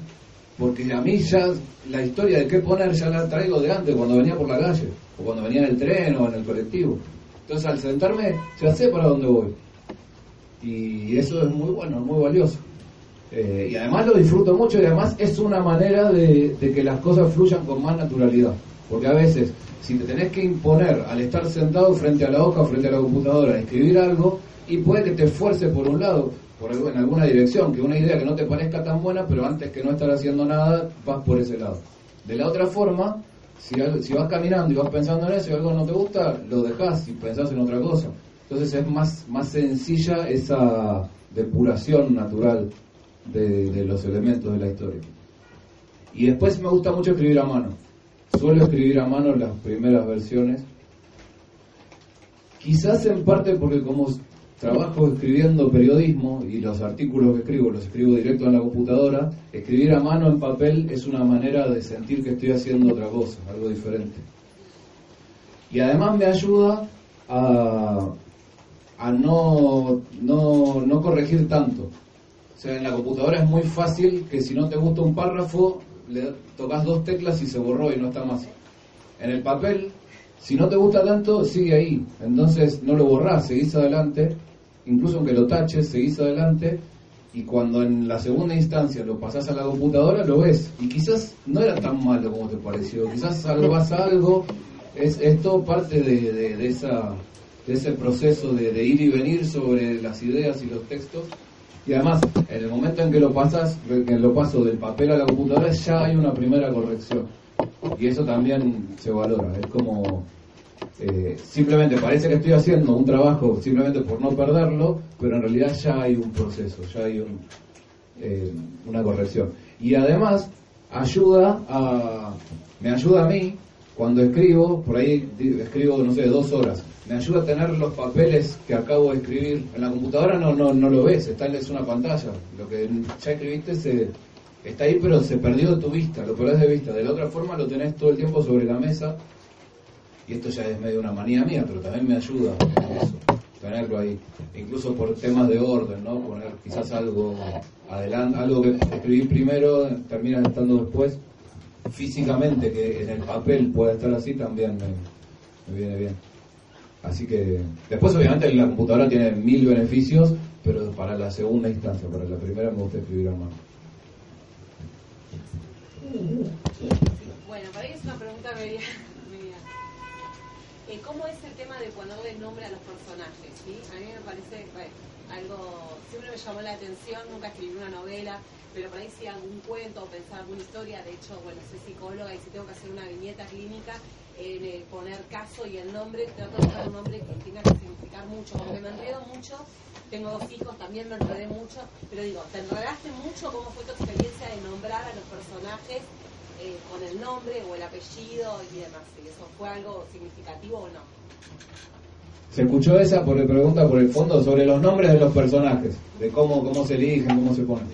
porque a mí ya la historia de qué poner ya la traigo de antes, cuando venía por la calle, o cuando venía en el tren o en el colectivo. Entonces al sentarme ya sé para dónde voy. Y eso es muy bueno, muy valioso. Eh, y además lo disfruto mucho y además es una manera de, que las cosas fluyan con más naturalidad. Porque a veces, si te tenés que imponer al estar sentado frente a la hoja frente a la computadora escribir algo, y puede que te esfuerce por un lado, por en alguna dirección, que una idea que no te parezca tan buena, pero antes que no estar haciendo nada, vas por ese lado. De la otra forma, si, vas caminando y vas pensando en eso y algo no te gusta, lo dejas y pensás en otra cosa. Entonces es más, más sencilla esa depuración natural de los elementos de la historia. Y después me gusta mucho escribir a mano. Suelo escribir a mano las primeras versiones. Quizás en parte porque como trabajo escribiendo periodismo y los artículos que escribo los escribo directo en la computadora, escribir a mano en papel es una manera de sentir que estoy haciendo otra cosa, algo diferente. Y además me ayuda a, no, no, no corregir tanto. O sea, en la computadora es muy fácil que si no te gusta un párrafo, le tocas dos teclas y se borró y no está más. En el papel, si no te gusta tanto, sigue ahí. Entonces no lo borrás, seguís adelante. Incluso aunque lo taches, seguís adelante. Y cuando en la segunda instancia lo pasás a la computadora, lo ves. Y quizás no era tan malo como te pareció. Quizás algo vas a algo. Es, es todo parte de, de, esa, de ese proceso de, de ir y venir sobre las ideas y los textos y además, en el momento en que lo pasas, que lo paso del papel a la computadora, ya hay una primera corrección. Y eso también se valora. Es como eh, simplemente parece que estoy haciendo un trabajo simplemente por no perderlo, pero en realidad ya hay un proceso, ya hay eh, una corrección. Y además ayuda a, me ayuda a mí cuando escribo, por ahí escribo, no sé, dos horas, me ayuda a tener los papeles que acabo de escribir. En la computadora no, no, no lo ves, está es una pantalla. Lo que ya escribiste se, está ahí, pero se perdió de tu vista, lo perdés de vista. De la otra forma lo tenés todo el tiempo sobre la mesa. Y esto ya es medio una manía mía, pero también me ayuda eso, tenerlo ahí. Incluso por temas de orden, ¿no? Poner quizás algo adelante, algo que escribí primero, termina estando después. Físicamente, que en el papel pueda estar así, también me viene bien. Así que después obviamente la computadora tiene mil beneficios, pero para la segunda instancia, para la primera me gusta escribir a mano. Bueno, para mí es una pregunta media. Eh, ¿Cómo es el tema de cuando doy nombre a los personajes? ¿sí? A mí me parece algo, siempre me llamó la atención, nunca escribí una novela, pero por ahí si algún cuento o pensar alguna historia, de hecho, bueno, soy psicóloga y si tengo que hacer una viñeta clínica, en el poner caso y el nombre, trato de buscar un nombre que tenga que significar mucho, porque me enredo mucho, tengo dos hijos, también me enredé mucho, pero digo, ¿te enredaste mucho? ¿Cómo fue tu experiencia de nombrar a los personajes eh, con el nombre o el apellido y demás? ¿Y eso fue algo significativo o no? Se escuchó esa por pregunta por el fondo sobre los nombres de los personajes, de cómo, cómo se eligen, cómo se ponen.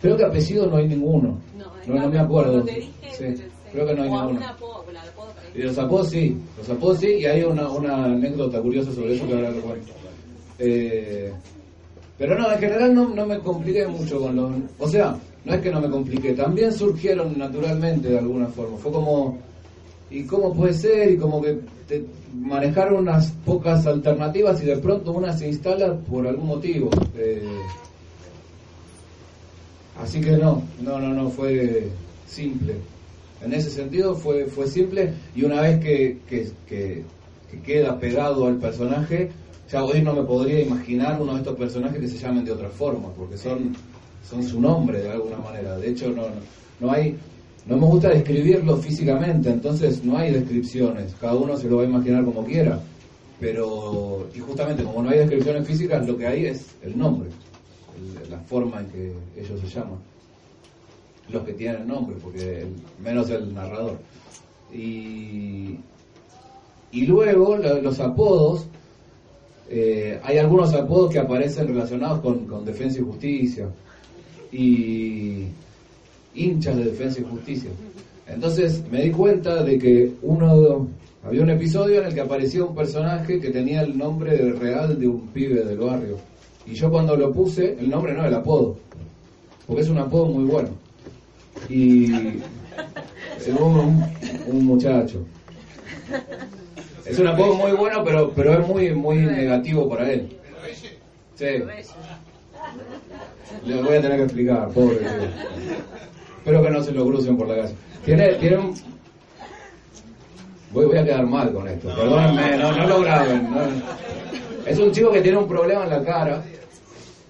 Creo que apellido no hay ninguno. No, no, me acuerdo. Te dije, Creo que no hay ninguno. Apodo, la apodo Y los apodos sí, los apodos sí, y hay una, una anécdota curiosa sobre eso que ahora lo cuento. Eh, pero no, en general no, no me compliqué mucho con los... O sea, no es que no me compliqué, también surgieron naturalmente de alguna forma. Fue como, ¿y cómo puede ser? Y como que te manejaron unas pocas alternativas y de pronto una se instala por algún motivo. Eh, así que no, no, no, no, fue simple. En ese sentido fue, fue simple y una vez que, que, que, que queda pegado al personaje, ya hoy no me podría imaginar uno de estos personajes que se llamen de otra forma, porque son, son su nombre de alguna manera. De hecho, no, no hay, no me gusta describirlo físicamente, entonces no hay descripciones, cada uno se lo va a imaginar como quiera. Pero, y justamente como no hay descripciones físicas, lo que hay es el nombre, el- la forma en que ellos se llaman. Los que tienen nombre, porque el- menos el narrador. Y, y luego lo- los apodos, eh, hay algunos apodos que aparecen relacionados con, con defensa y justicia. Y hinchas de defensa y justicia. Entonces me di cuenta de que uno había un episodio en el que aparecía un personaje que tenía el nombre real de un pibe del barrio. Y yo cuando lo puse, el nombre no, el apodo. Porque es un apodo muy bueno. Y un, un muchacho. Es un apodo muy bueno, pero, pero es muy, muy negativo para él. Sí. Le voy a tener que explicar, pobre. Espero que no se lo crucen por la calle. Tiene, tiene un... Voy, voy a quedar mal con esto, perdónenme, no, no lo graben. no. Es un chico que tiene un problema en la cara,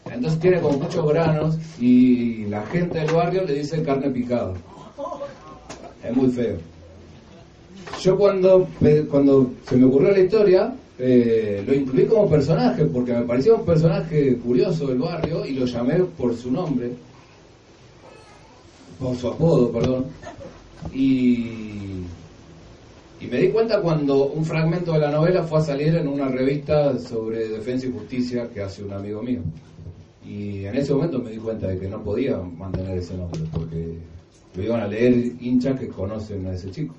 entonces tiene como muchos granos y la gente del barrio le dice carne picada. Es muy feo. Yo cuando, cuando se me ocurrió la historia, eh, lo incluí como personaje, porque me parecía un personaje curioso del barrio y lo llamé por su nombre, por su apodo, perdón. Y, y me di cuenta cuando un fragmento de la novela fue a salir en una revista sobre defensa y justicia que hace un amigo mío. Y en ese momento me di cuenta de que no podía mantener ese nombre, porque lo iban a leer hinchas que conocen a ese chico.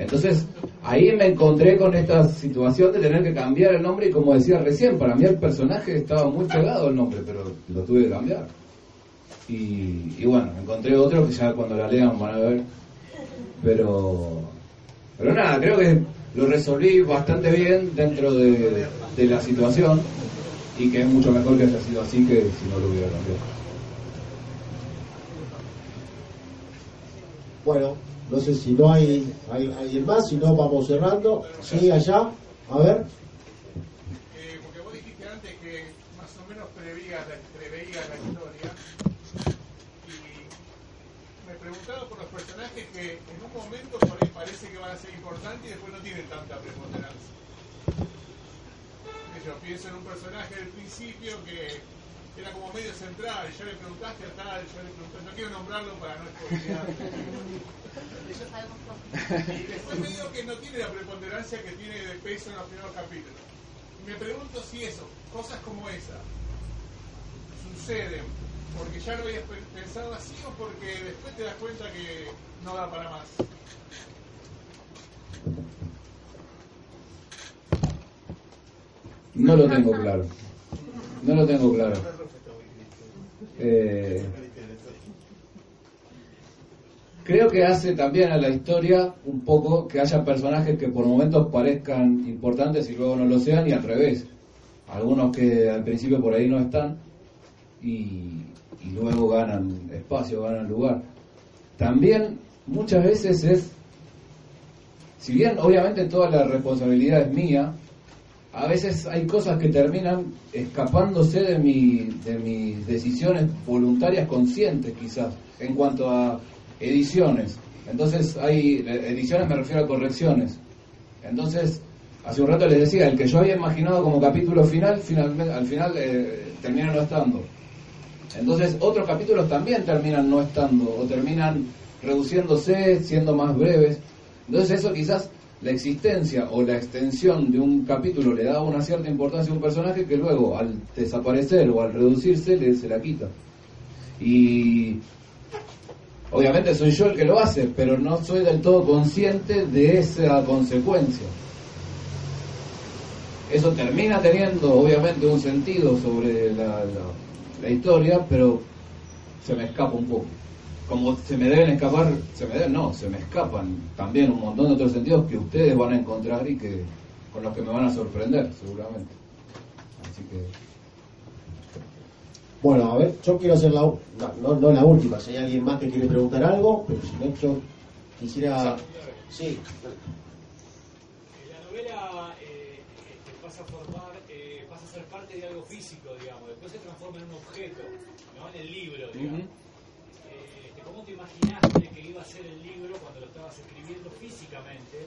Entonces, ahí me encontré con esta situación de tener que cambiar el nombre y como decía recién, para mí el personaje estaba muy pegado al nombre, pero lo tuve que cambiar. Y, bueno, encontré otro que ya cuando la lean van a ver. Pero, pero nada, creo que lo resolví bastante bien dentro de, de la situación y que es mucho mejor que haya sido así que si no lo hubiera cambiado. Bueno, no sé si no hay, hay alguien más, si no vamos cerrando. Sí, allá. A ver. Eh, porque vos dijiste antes que más o menos preveías la, preveías la historia y me preguntaba por los personajes que en un momento por ahí parece que van a ser importantes y después no tienen tanta preponderancia. Yo pienso en un personaje del principio que era como medio central, y ya le preguntaste a tal, ya le preguntaste, no quiero nombrarlo para no Y después me digo que no tiene la preponderancia que tiene de peso en los primeros capítulos. Me pregunto si eso, cosas como esa, suceden porque ya lo habías pe- pensado así o porque después te das cuenta que no da para más. No lo tengo claro. No lo tengo claro. Eh, creo que hace también a la historia un poco que haya personajes que por momentos parezcan importantes y luego no lo sean y al revés. Algunos que al principio por ahí no están y, luego ganan espacio, ganan lugar. También muchas veces es, si bien obviamente toda la responsabilidad es mía, a veces hay cosas que terminan escapándose de mis decisiones voluntarias conscientes quizás en cuanto a ediciones. Entonces hay ediciones me refiero a correcciones. Entonces, hace un rato les decía, el que yo había imaginado como capítulo final, finalmente, al final eh, termina no estando. Entonces otros capítulos también terminan no estando o terminan reduciéndose, siendo más breves. Entonces eso quizás la existencia o la extensión de un capítulo le da una cierta importancia a un personaje que luego al desaparecer o al reducirse le se la quita. Y Obviamente soy yo el que lo hace, pero no soy del todo consciente de esa consecuencia. Eso termina teniendo obviamente un sentido sobre la, la- historia, pero se me escapa un poco. Como se me deben escapar, se me deben, no, se me escapan también un montón de otros sentidos que ustedes van a encontrar y que con los que me van a sorprender, seguramente. Así que Bueno, a ver, yo quiero hacer la, no, no, la última, si hay alguien más que quiere preguntar algo, pero si no, yo quisiera... Sí, La novela eh, este, pasa a formar, eh, pasa a ser parte de algo físico, digamos. Después se transforma en un objeto, ¿no? En el libro, digamos. Eh, este, ¿Cómo te imaginaste que iba a ser el libro cuando lo estabas escribiendo físicamente?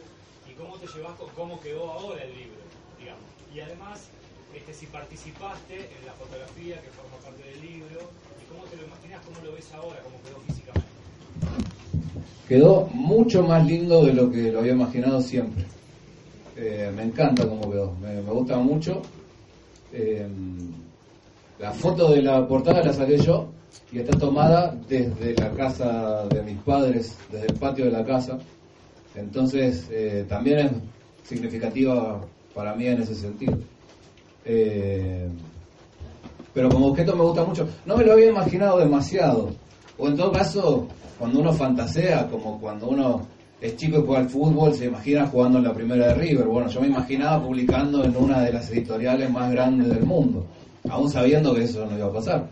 ¿Y cómo te llevas con cómo quedó ahora el libro, digamos? Y además, este, si participaste en la fotografía que forma parte del libro, cómo te lo imaginas, cómo lo ves ahora, cómo quedó físicamente. quedó mucho más lindo de lo que lo había imaginado siempre. Eh, me encanta cómo quedó, me, gusta mucho. Eh, la foto de la portada la saqué yo y está tomada desde la casa de mis padres, desde el patio de la casa. Entonces eh, también es significativa para mí en ese sentido. Pero como objeto me gusta mucho. No me lo había imaginado demasiado. O en todo caso, cuando uno fantasea, como cuando uno es chico y juega al fútbol, se imagina jugando en la primera de River. Bueno, yo me imaginaba publicando en una de las editoriales más grandes del mundo, aún sabiendo que eso no iba a pasar.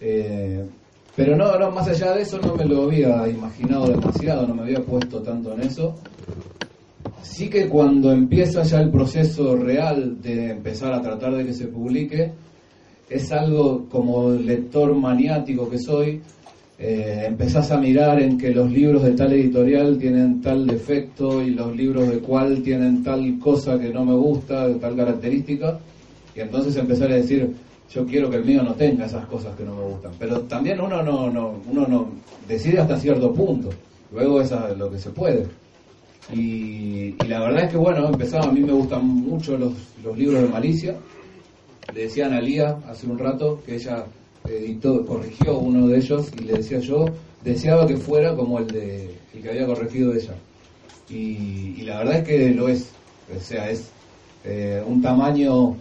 Eh, pero no, no, más allá de eso no me lo había imaginado demasiado, no me había puesto tanto en eso. Sí que cuando empieza ya el proceso real de empezar a tratar de que se publique, es algo como lector maniático que soy, eh, empezás a mirar en que los libros de tal editorial tienen tal defecto y los libros de cual tienen tal cosa que no me gusta, tal característica, y entonces empezar a decir, yo quiero que el mío no tenga esas cosas que no me gustan. Pero también uno no, no, uno no decide hasta cierto punto, luego es a lo que se puede. Y, y la verdad es que bueno, empezaba, a mí me gustan mucho los, los libros de malicia. Le decía a Analia hace un rato que ella editó, corrigió uno de ellos y le decía yo, deseaba que fuera como el de el que había corregido ella. Y, la verdad es que lo es. O sea, es eh, un tamaño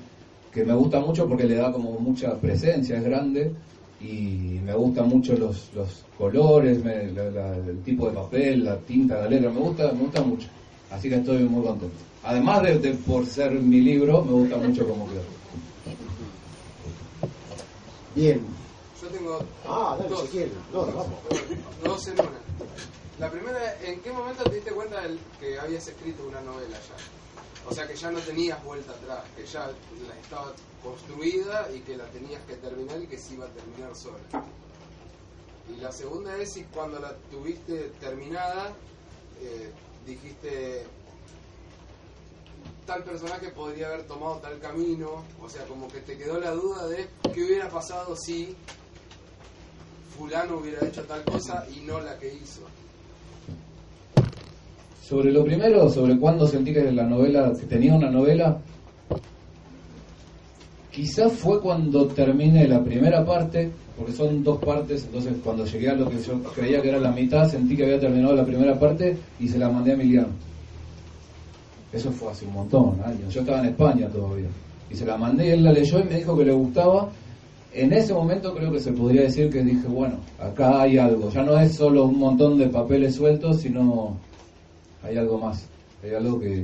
que me gusta mucho porque le da como mucha presencia, es grande y me gustan mucho los, los colores, me- la- el tipo de papel, la tinta, la letra, me gusta, me gusta mucho. Así que estoy muy contento. Además de, por ser mi libro, me gusta mucho cómo quedó. Bien. Yo tengo Ah, dale, dos, si quieren. No, vamos. dos en una. La primera, ¿en qué momento te diste cuenta del que habías escrito una novela ya? O sea, que ya no tenías vuelta atrás, que ya la estaba construida y que la tenías que terminar y que se iba a terminar sola. Y la segunda es si cuando la tuviste terminada, eh, dijiste, tal personaje podría haber tomado tal camino, o sea, como que te quedó la duda de qué hubiera pasado si fulano hubiera hecho tal cosa y no la que hizo. Sobre lo primero, sobre cuándo sentí que la novela, que tenía una novela, quizás fue cuando terminé la primera parte, porque son dos partes, entonces cuando llegué a lo que yo creía que era la mitad, sentí que había terminado la primera parte y se la mandé a Emiliano. Eso fue hace un montón, años. Yo estaba en España todavía. Y se la mandé él la leyó y me dijo que le gustaba. En ese momento creo que se podría decir que dije, bueno, acá hay algo. Ya no es solo un montón de papeles sueltos, sino hay algo más. Hay algo que,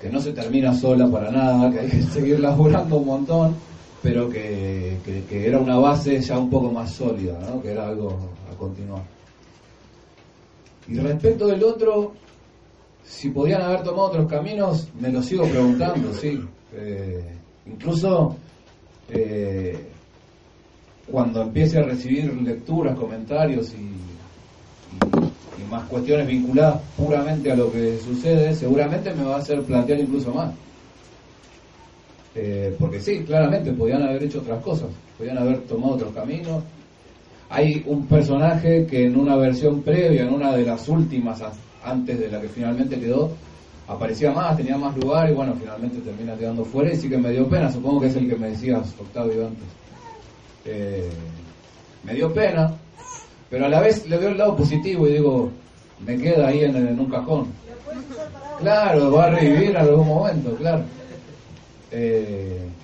que no se termina sola para nada, que hay que [laughs] seguir laburando un montón, pero que, que- que era una base ya un poco más sólida, ¿no? que era algo a continuar. Y respecto del otro, si podían haber tomado otros caminos, me lo sigo preguntando, sí. Eh, incluso eh, cuando empiece a recibir lecturas, comentarios y, más cuestiones vinculadas puramente a lo que sucede, seguramente me va a hacer plantear incluso más. Eh, porque sí, claramente podían haber hecho otras cosas, podían haber tomado otros caminos. Hay un personaje que en una versión previa, en una de las últimas, antes de la que finalmente quedó, aparecía más, tenía más lugar y bueno, finalmente termina quedando fuera y sí que me dio pena, supongo que es el que me decías, Octavio, antes. Eh, me dio pena, Pero a la vez le veo el lado positivo y digo, me queda ahí en, un cajón. Claro, va a revivir en algún momento, claro. Eh,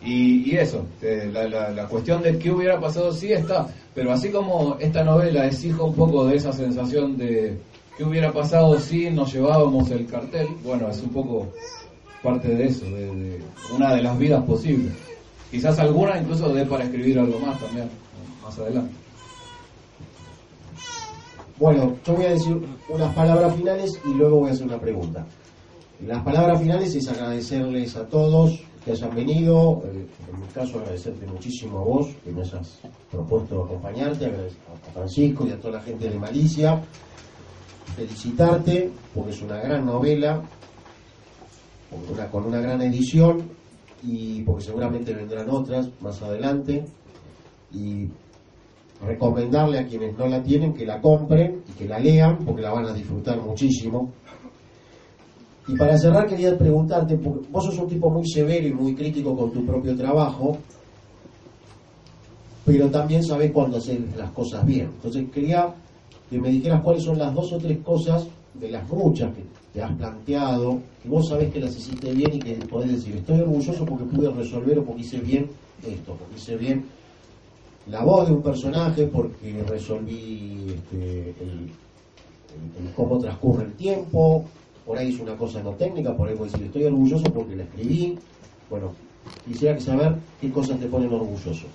y, eso, eh, la, la- cuestión de qué hubiera pasado sí está, pero así como esta novela hijo un poco de esa sensación de qué hubiera pasado si nos llevábamos el cartel, bueno, es un poco parte de eso, de, una de las vidas posibles. Quizás alguna incluso dé para escribir algo más también, más adelante. Bueno, yo voy a decir unas palabras finales y luego voy a hacer una pregunta. Las palabras finales es agradecerles a todos que hayan venido, eh, en mi caso agradecerte muchísimo a vos que me hayas propuesto acompañarte, a Francisco y a toda la gente de Malicia, felicitarte porque es una gran novela, con una, con una gran edición y porque seguramente vendrán otras más adelante y recomendarle a quienes no la tienen que la compren y que la lean porque la van a disfrutar muchísimo. Y para cerrar quería preguntarte, porque vos sos un tipo muy severo y muy crítico con tu propio trabajo, pero también sabés cuándo hacer las cosas bien. Entonces quería que me dijeras cuáles son las dos o tres cosas de las muchas que te has planteado, que vos sabés que las hiciste bien y que podés decir, estoy orgulloso porque pude resolver o porque hice bien esto, porque hice bien la voz de un personaje porque resolví este, cómo transcurre el tiempo, por ahí es una cosa no técnica, por ahí a decir estoy orgulloso porque la escribí. Bueno, quisiera saber qué cosas te ponen orgulloso.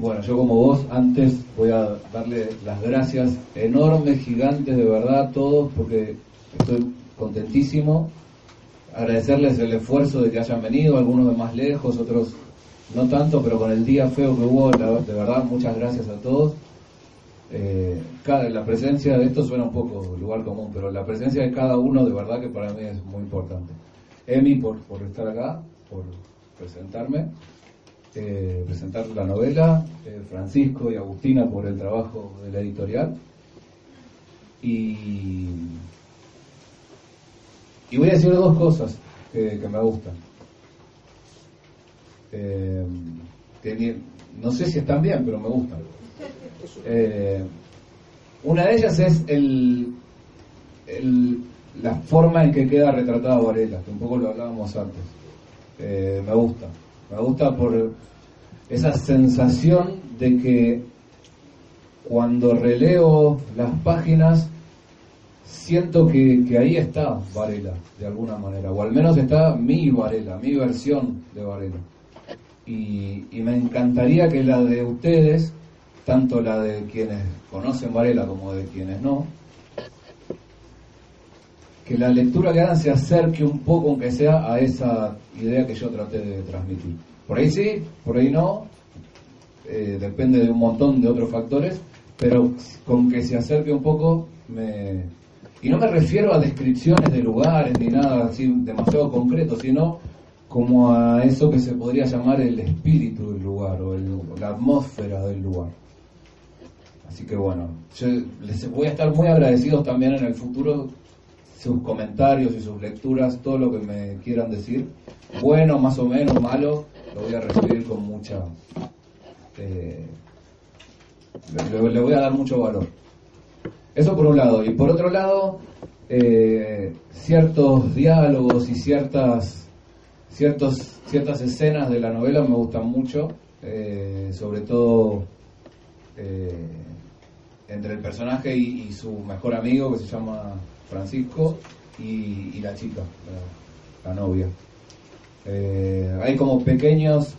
Bueno, yo como vos, antes voy a darle las gracias enormes, gigantes, de verdad a todos, porque estoy contentísimo. Agradecerles el esfuerzo de que hayan venido, algunos de más lejos, otros no tanto, pero con el día feo que hubo, de verdad, muchas gracias a todos. Eh, la presencia de esto suena un poco lugar común, pero la presencia de cada uno, de verdad que para mí es muy importante. Emi, por, por estar acá, por presentarme eh, presentar la novela, eh, Francisco y Agustina por el trabajo de la editorial. Y, y voy a decir dos cosas que, que me gustan. Eh, que ni- no sé si están bien, pero me gustan. [laughs] Eh, una de ellas es el, el- la forma en que queda retratada Varela, que un poco lo hablábamos antes. Eh, me gusta. Me gusta por esa sensación de que cuando releo las páginas siento que, que ahí está Varela, de alguna manera, o al menos está mi Varela, mi versión de Varela. Y, y me encantaría que la de ustedes, tanto la de quienes conocen Varela como de quienes no, que la lectura que hagan se acerque un poco, aunque sea, a esa idea que yo traté de transmitir. Por ahí sí, por ahí no, eh, depende de un montón de otros factores, pero con que se acerque un poco, me... y no me refiero a descripciones de lugares ni nada así demasiado concreto, sino como a eso que se podría llamar el espíritu del lugar o, el- la atmósfera del lugar. Así que bueno, yo les voy a estar muy agradecidos también en el futuro sus comentarios y sus lecturas, todo lo que me quieran decir, bueno, más o menos, malo, lo voy a recibir con mucha... eh, le, voy a dar mucho valor. Eso por un lado. Y por otro lado, eh, ciertos diálogos y ciertas, ciertos, ciertas escenas de la novela me gustan mucho, eh, sobre todo entre el personaje y su mejor amigo que se llama Francisco y, la chica, la, la novia. Eh, hay como pequeños,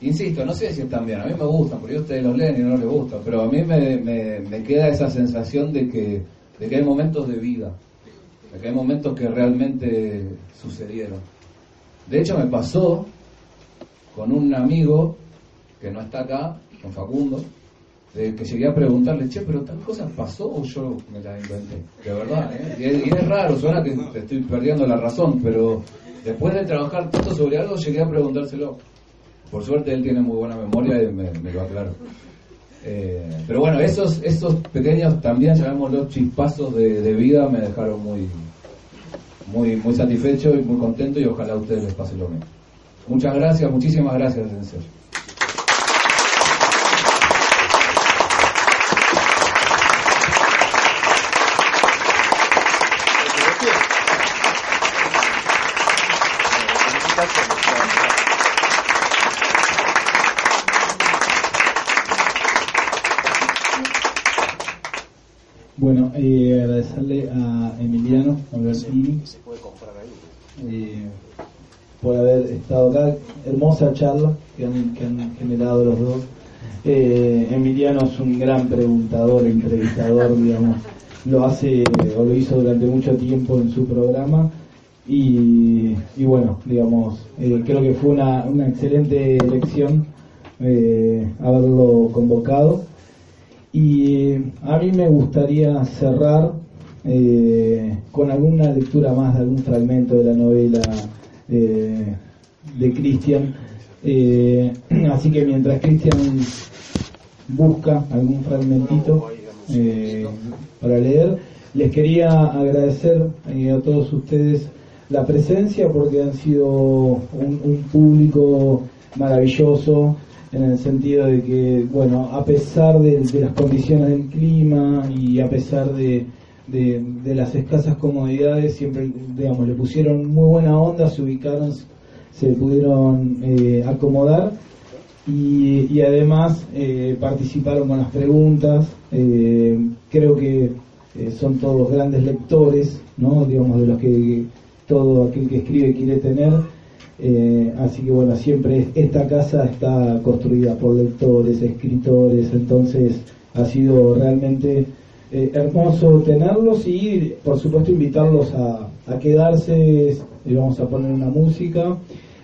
insisto, no sé si están bien, a mí me gustan, porque ustedes los leen y no les gusta, pero a mí me, me- me queda esa sensación de que, de que hay momentos de vida, de que hay momentos que realmente sucedieron. De hecho me pasó con un amigo que no está acá, con Facundo, de que llegué a preguntarle, che, pero tal cosa pasó o yo me la inventé. De verdad, ¿eh? Y es, raro, suena que te estoy perdiendo la razón, pero después de trabajar tanto sobre algo, llegué a preguntárselo. Por suerte él tiene muy buena memoria y me, lo aclaró. Eh, pero bueno, esos, esos pequeños también, llamémoslos chispazos de, de vida, me dejaron muy, muy, muy satisfecho y muy contento y ojalá a ustedes les pase lo mismo. Muchas gracias, muchísimas gracias, en serio. Bueno, eh, agradecerle a Emiliano Albertini eh, por haber estado acá. Hermosa charla que han, que han generado los dos. Eh, Emiliano es un gran preguntador, entrevistador, [laughs] digamos. Lo hace o lo hizo durante mucho tiempo en su programa. Y, y bueno, digamos, eh, creo que fue una, una excelente elección eh, haberlo convocado. Y a mí me gustaría cerrar eh, con alguna lectura más de algún fragmento de la novela eh, de Cristian. Eh, [clears throat] así que mientras Cristian busca algún fragmentito eh, para leer, les quería agradecer eh, a todos ustedes la presencia porque han sido un público maravilloso en el sentido de que, bueno, a pesar de, las condiciones del clima y a pesar de, de, las escasas comodidades, siempre, digamos, le pusieron muy buena onda, se ubicaron, se pudieron eh, acomodar y, y además eh, participaron con las preguntas. Eh, creo que eh, son todos grandes lectores, ¿no? Digamos, de los que todo aquel que escribe quiere tener. Eh, así que bueno, siempre esta casa está construida por lectores, escritores, entonces ha sido realmente eh, hermoso tenerlos y por supuesto invitarlos a, quedarse, y vamos a poner una música,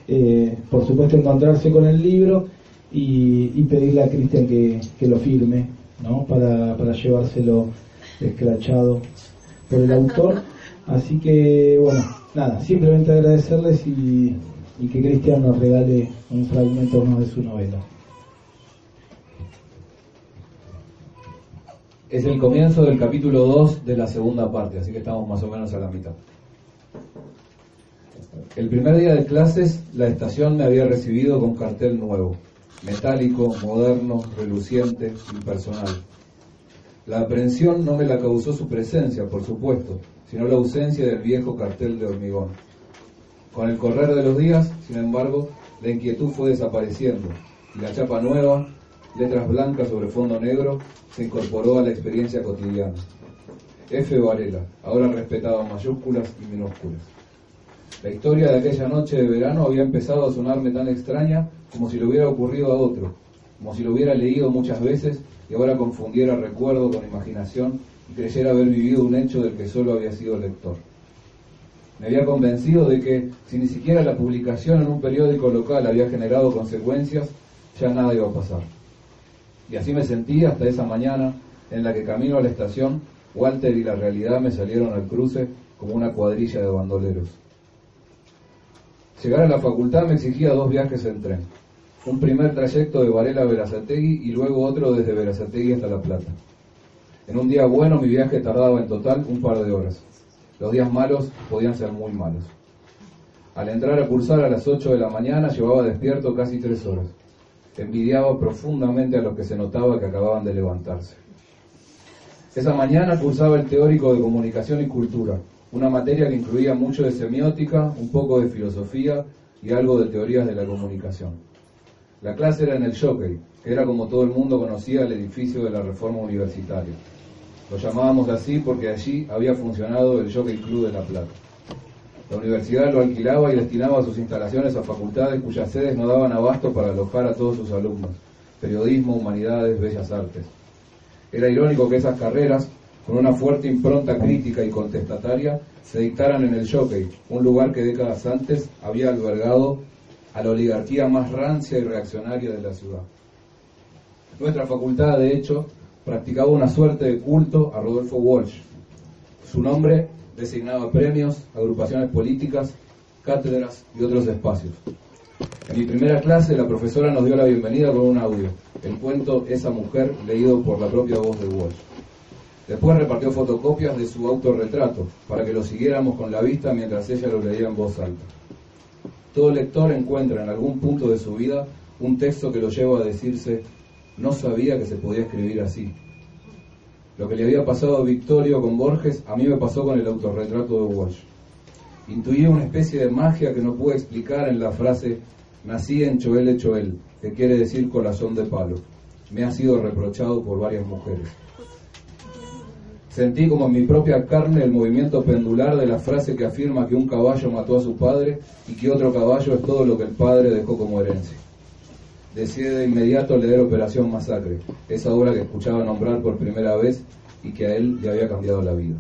eh, por supuesto encontrarse con el libro y, y pedirle a Cristian que, que lo firme, ¿no? Para, para llevárselo escrachado por el autor. Así que bueno, nada, simplemente agradecerles y, que Cristian nos regale un fragmento de su novela. Es el comienzo del capítulo 2 de la segunda parte, así que estamos más o menos a la mitad. El primer día de clases, la estación me había recibido con cartel nuevo, metálico, moderno, reluciente, impersonal. La aprehensión no me la causó su presencia, por supuesto, sino la ausencia del viejo cartel de hormigón. Con el correr de los días, sin embargo, la inquietud fue desapareciendo y la chapa nueva, letras blancas sobre fondo negro, se incorporó a la experiencia cotidiana. F. Varela, ahora respetado mayúsculas y minúsculas. La historia de aquella noche de verano había empezado a sonarme tan extraña como si le hubiera ocurrido a otro, como si lo hubiera leído muchas veces y ahora confundiera recuerdo con imaginación y haber vivido un hecho del que solo había sido lector. Me había convencido de que si ni siquiera la publicación en un periódico local había generado consecuencias, ya nada iba a pasar. Y así me sentí hasta esa mañana en la que camino a la estación, Walter y la realidad me salieron al cruce como una cuadrilla de bandoleros. Llegar a la facultad me exigía dos viajes en tren. Un primer trayecto de Varela a Verazategui y luego otro desde Verazategui hasta La Plata. En un día bueno mi viaje tardaba en total un par de horas. Los días malos podían ser muy malos. Al entrar a cursar a las 8 de la mañana llevaba despierto casi tres horas. Envidiaba profundamente a los que se notaba que acababan de levantarse. Esa mañana cursaba el teórico de comunicación y cultura, una materia que incluía mucho de semiótica, un poco de filosofía y algo de teorías de la comunicación. La clase era en el Jockey, que era como todo el mundo conocía el edificio de la Reforma Universitaria. Lo llamábamos así porque allí había funcionado el Jockey Club de La Plata. La universidad lo alquilaba y destinaba sus instalaciones a facultades cuyas sedes no daban abasto para alojar a todos sus alumnos, periodismo, humanidades, bellas artes. Era irónico que esas carreras, con una fuerte impronta crítica y contestataria, se dictaran en el Jockey, un lugar que décadas antes había albergado a la oligarquía más rancia y reaccionaria de la ciudad. Nuestra facultad, de hecho, practicaba una suerte de culto a Rodolfo Walsh. Su nombre designaba premios, agrupaciones políticas, cátedras y otros espacios. En mi primera clase, la profesora nos dio la bienvenida con un audio, el cuento Esa mujer, leído por la propia voz de Walsh. Después repartió fotocopias de su autorretrato para que lo siguiéramos con la vista mientras ella lo leía en voz alta. Todo lector encuentra en algún punto de su vida un texto que lo lleva a decirse, no sabía que se podía escribir así. Lo que le había pasado a Victorio con Borges, a mí me pasó con el autorretrato de Walsh. Intuía una especie de magia que no pude explicar en la frase nací en Choel de Choel, que quiere decir corazón de palo. Me ha sido reprochado por varias mujeres. Sentí como en mi propia carne el movimiento pendular de la frase que afirma que un caballo mató a su padre y que otro caballo es todo lo que el padre dejó como herencia. Decidí de inmediato leer Operación Masacre, esa obra que escuchaba nombrar por primera vez y que a él le había cambiado la vida.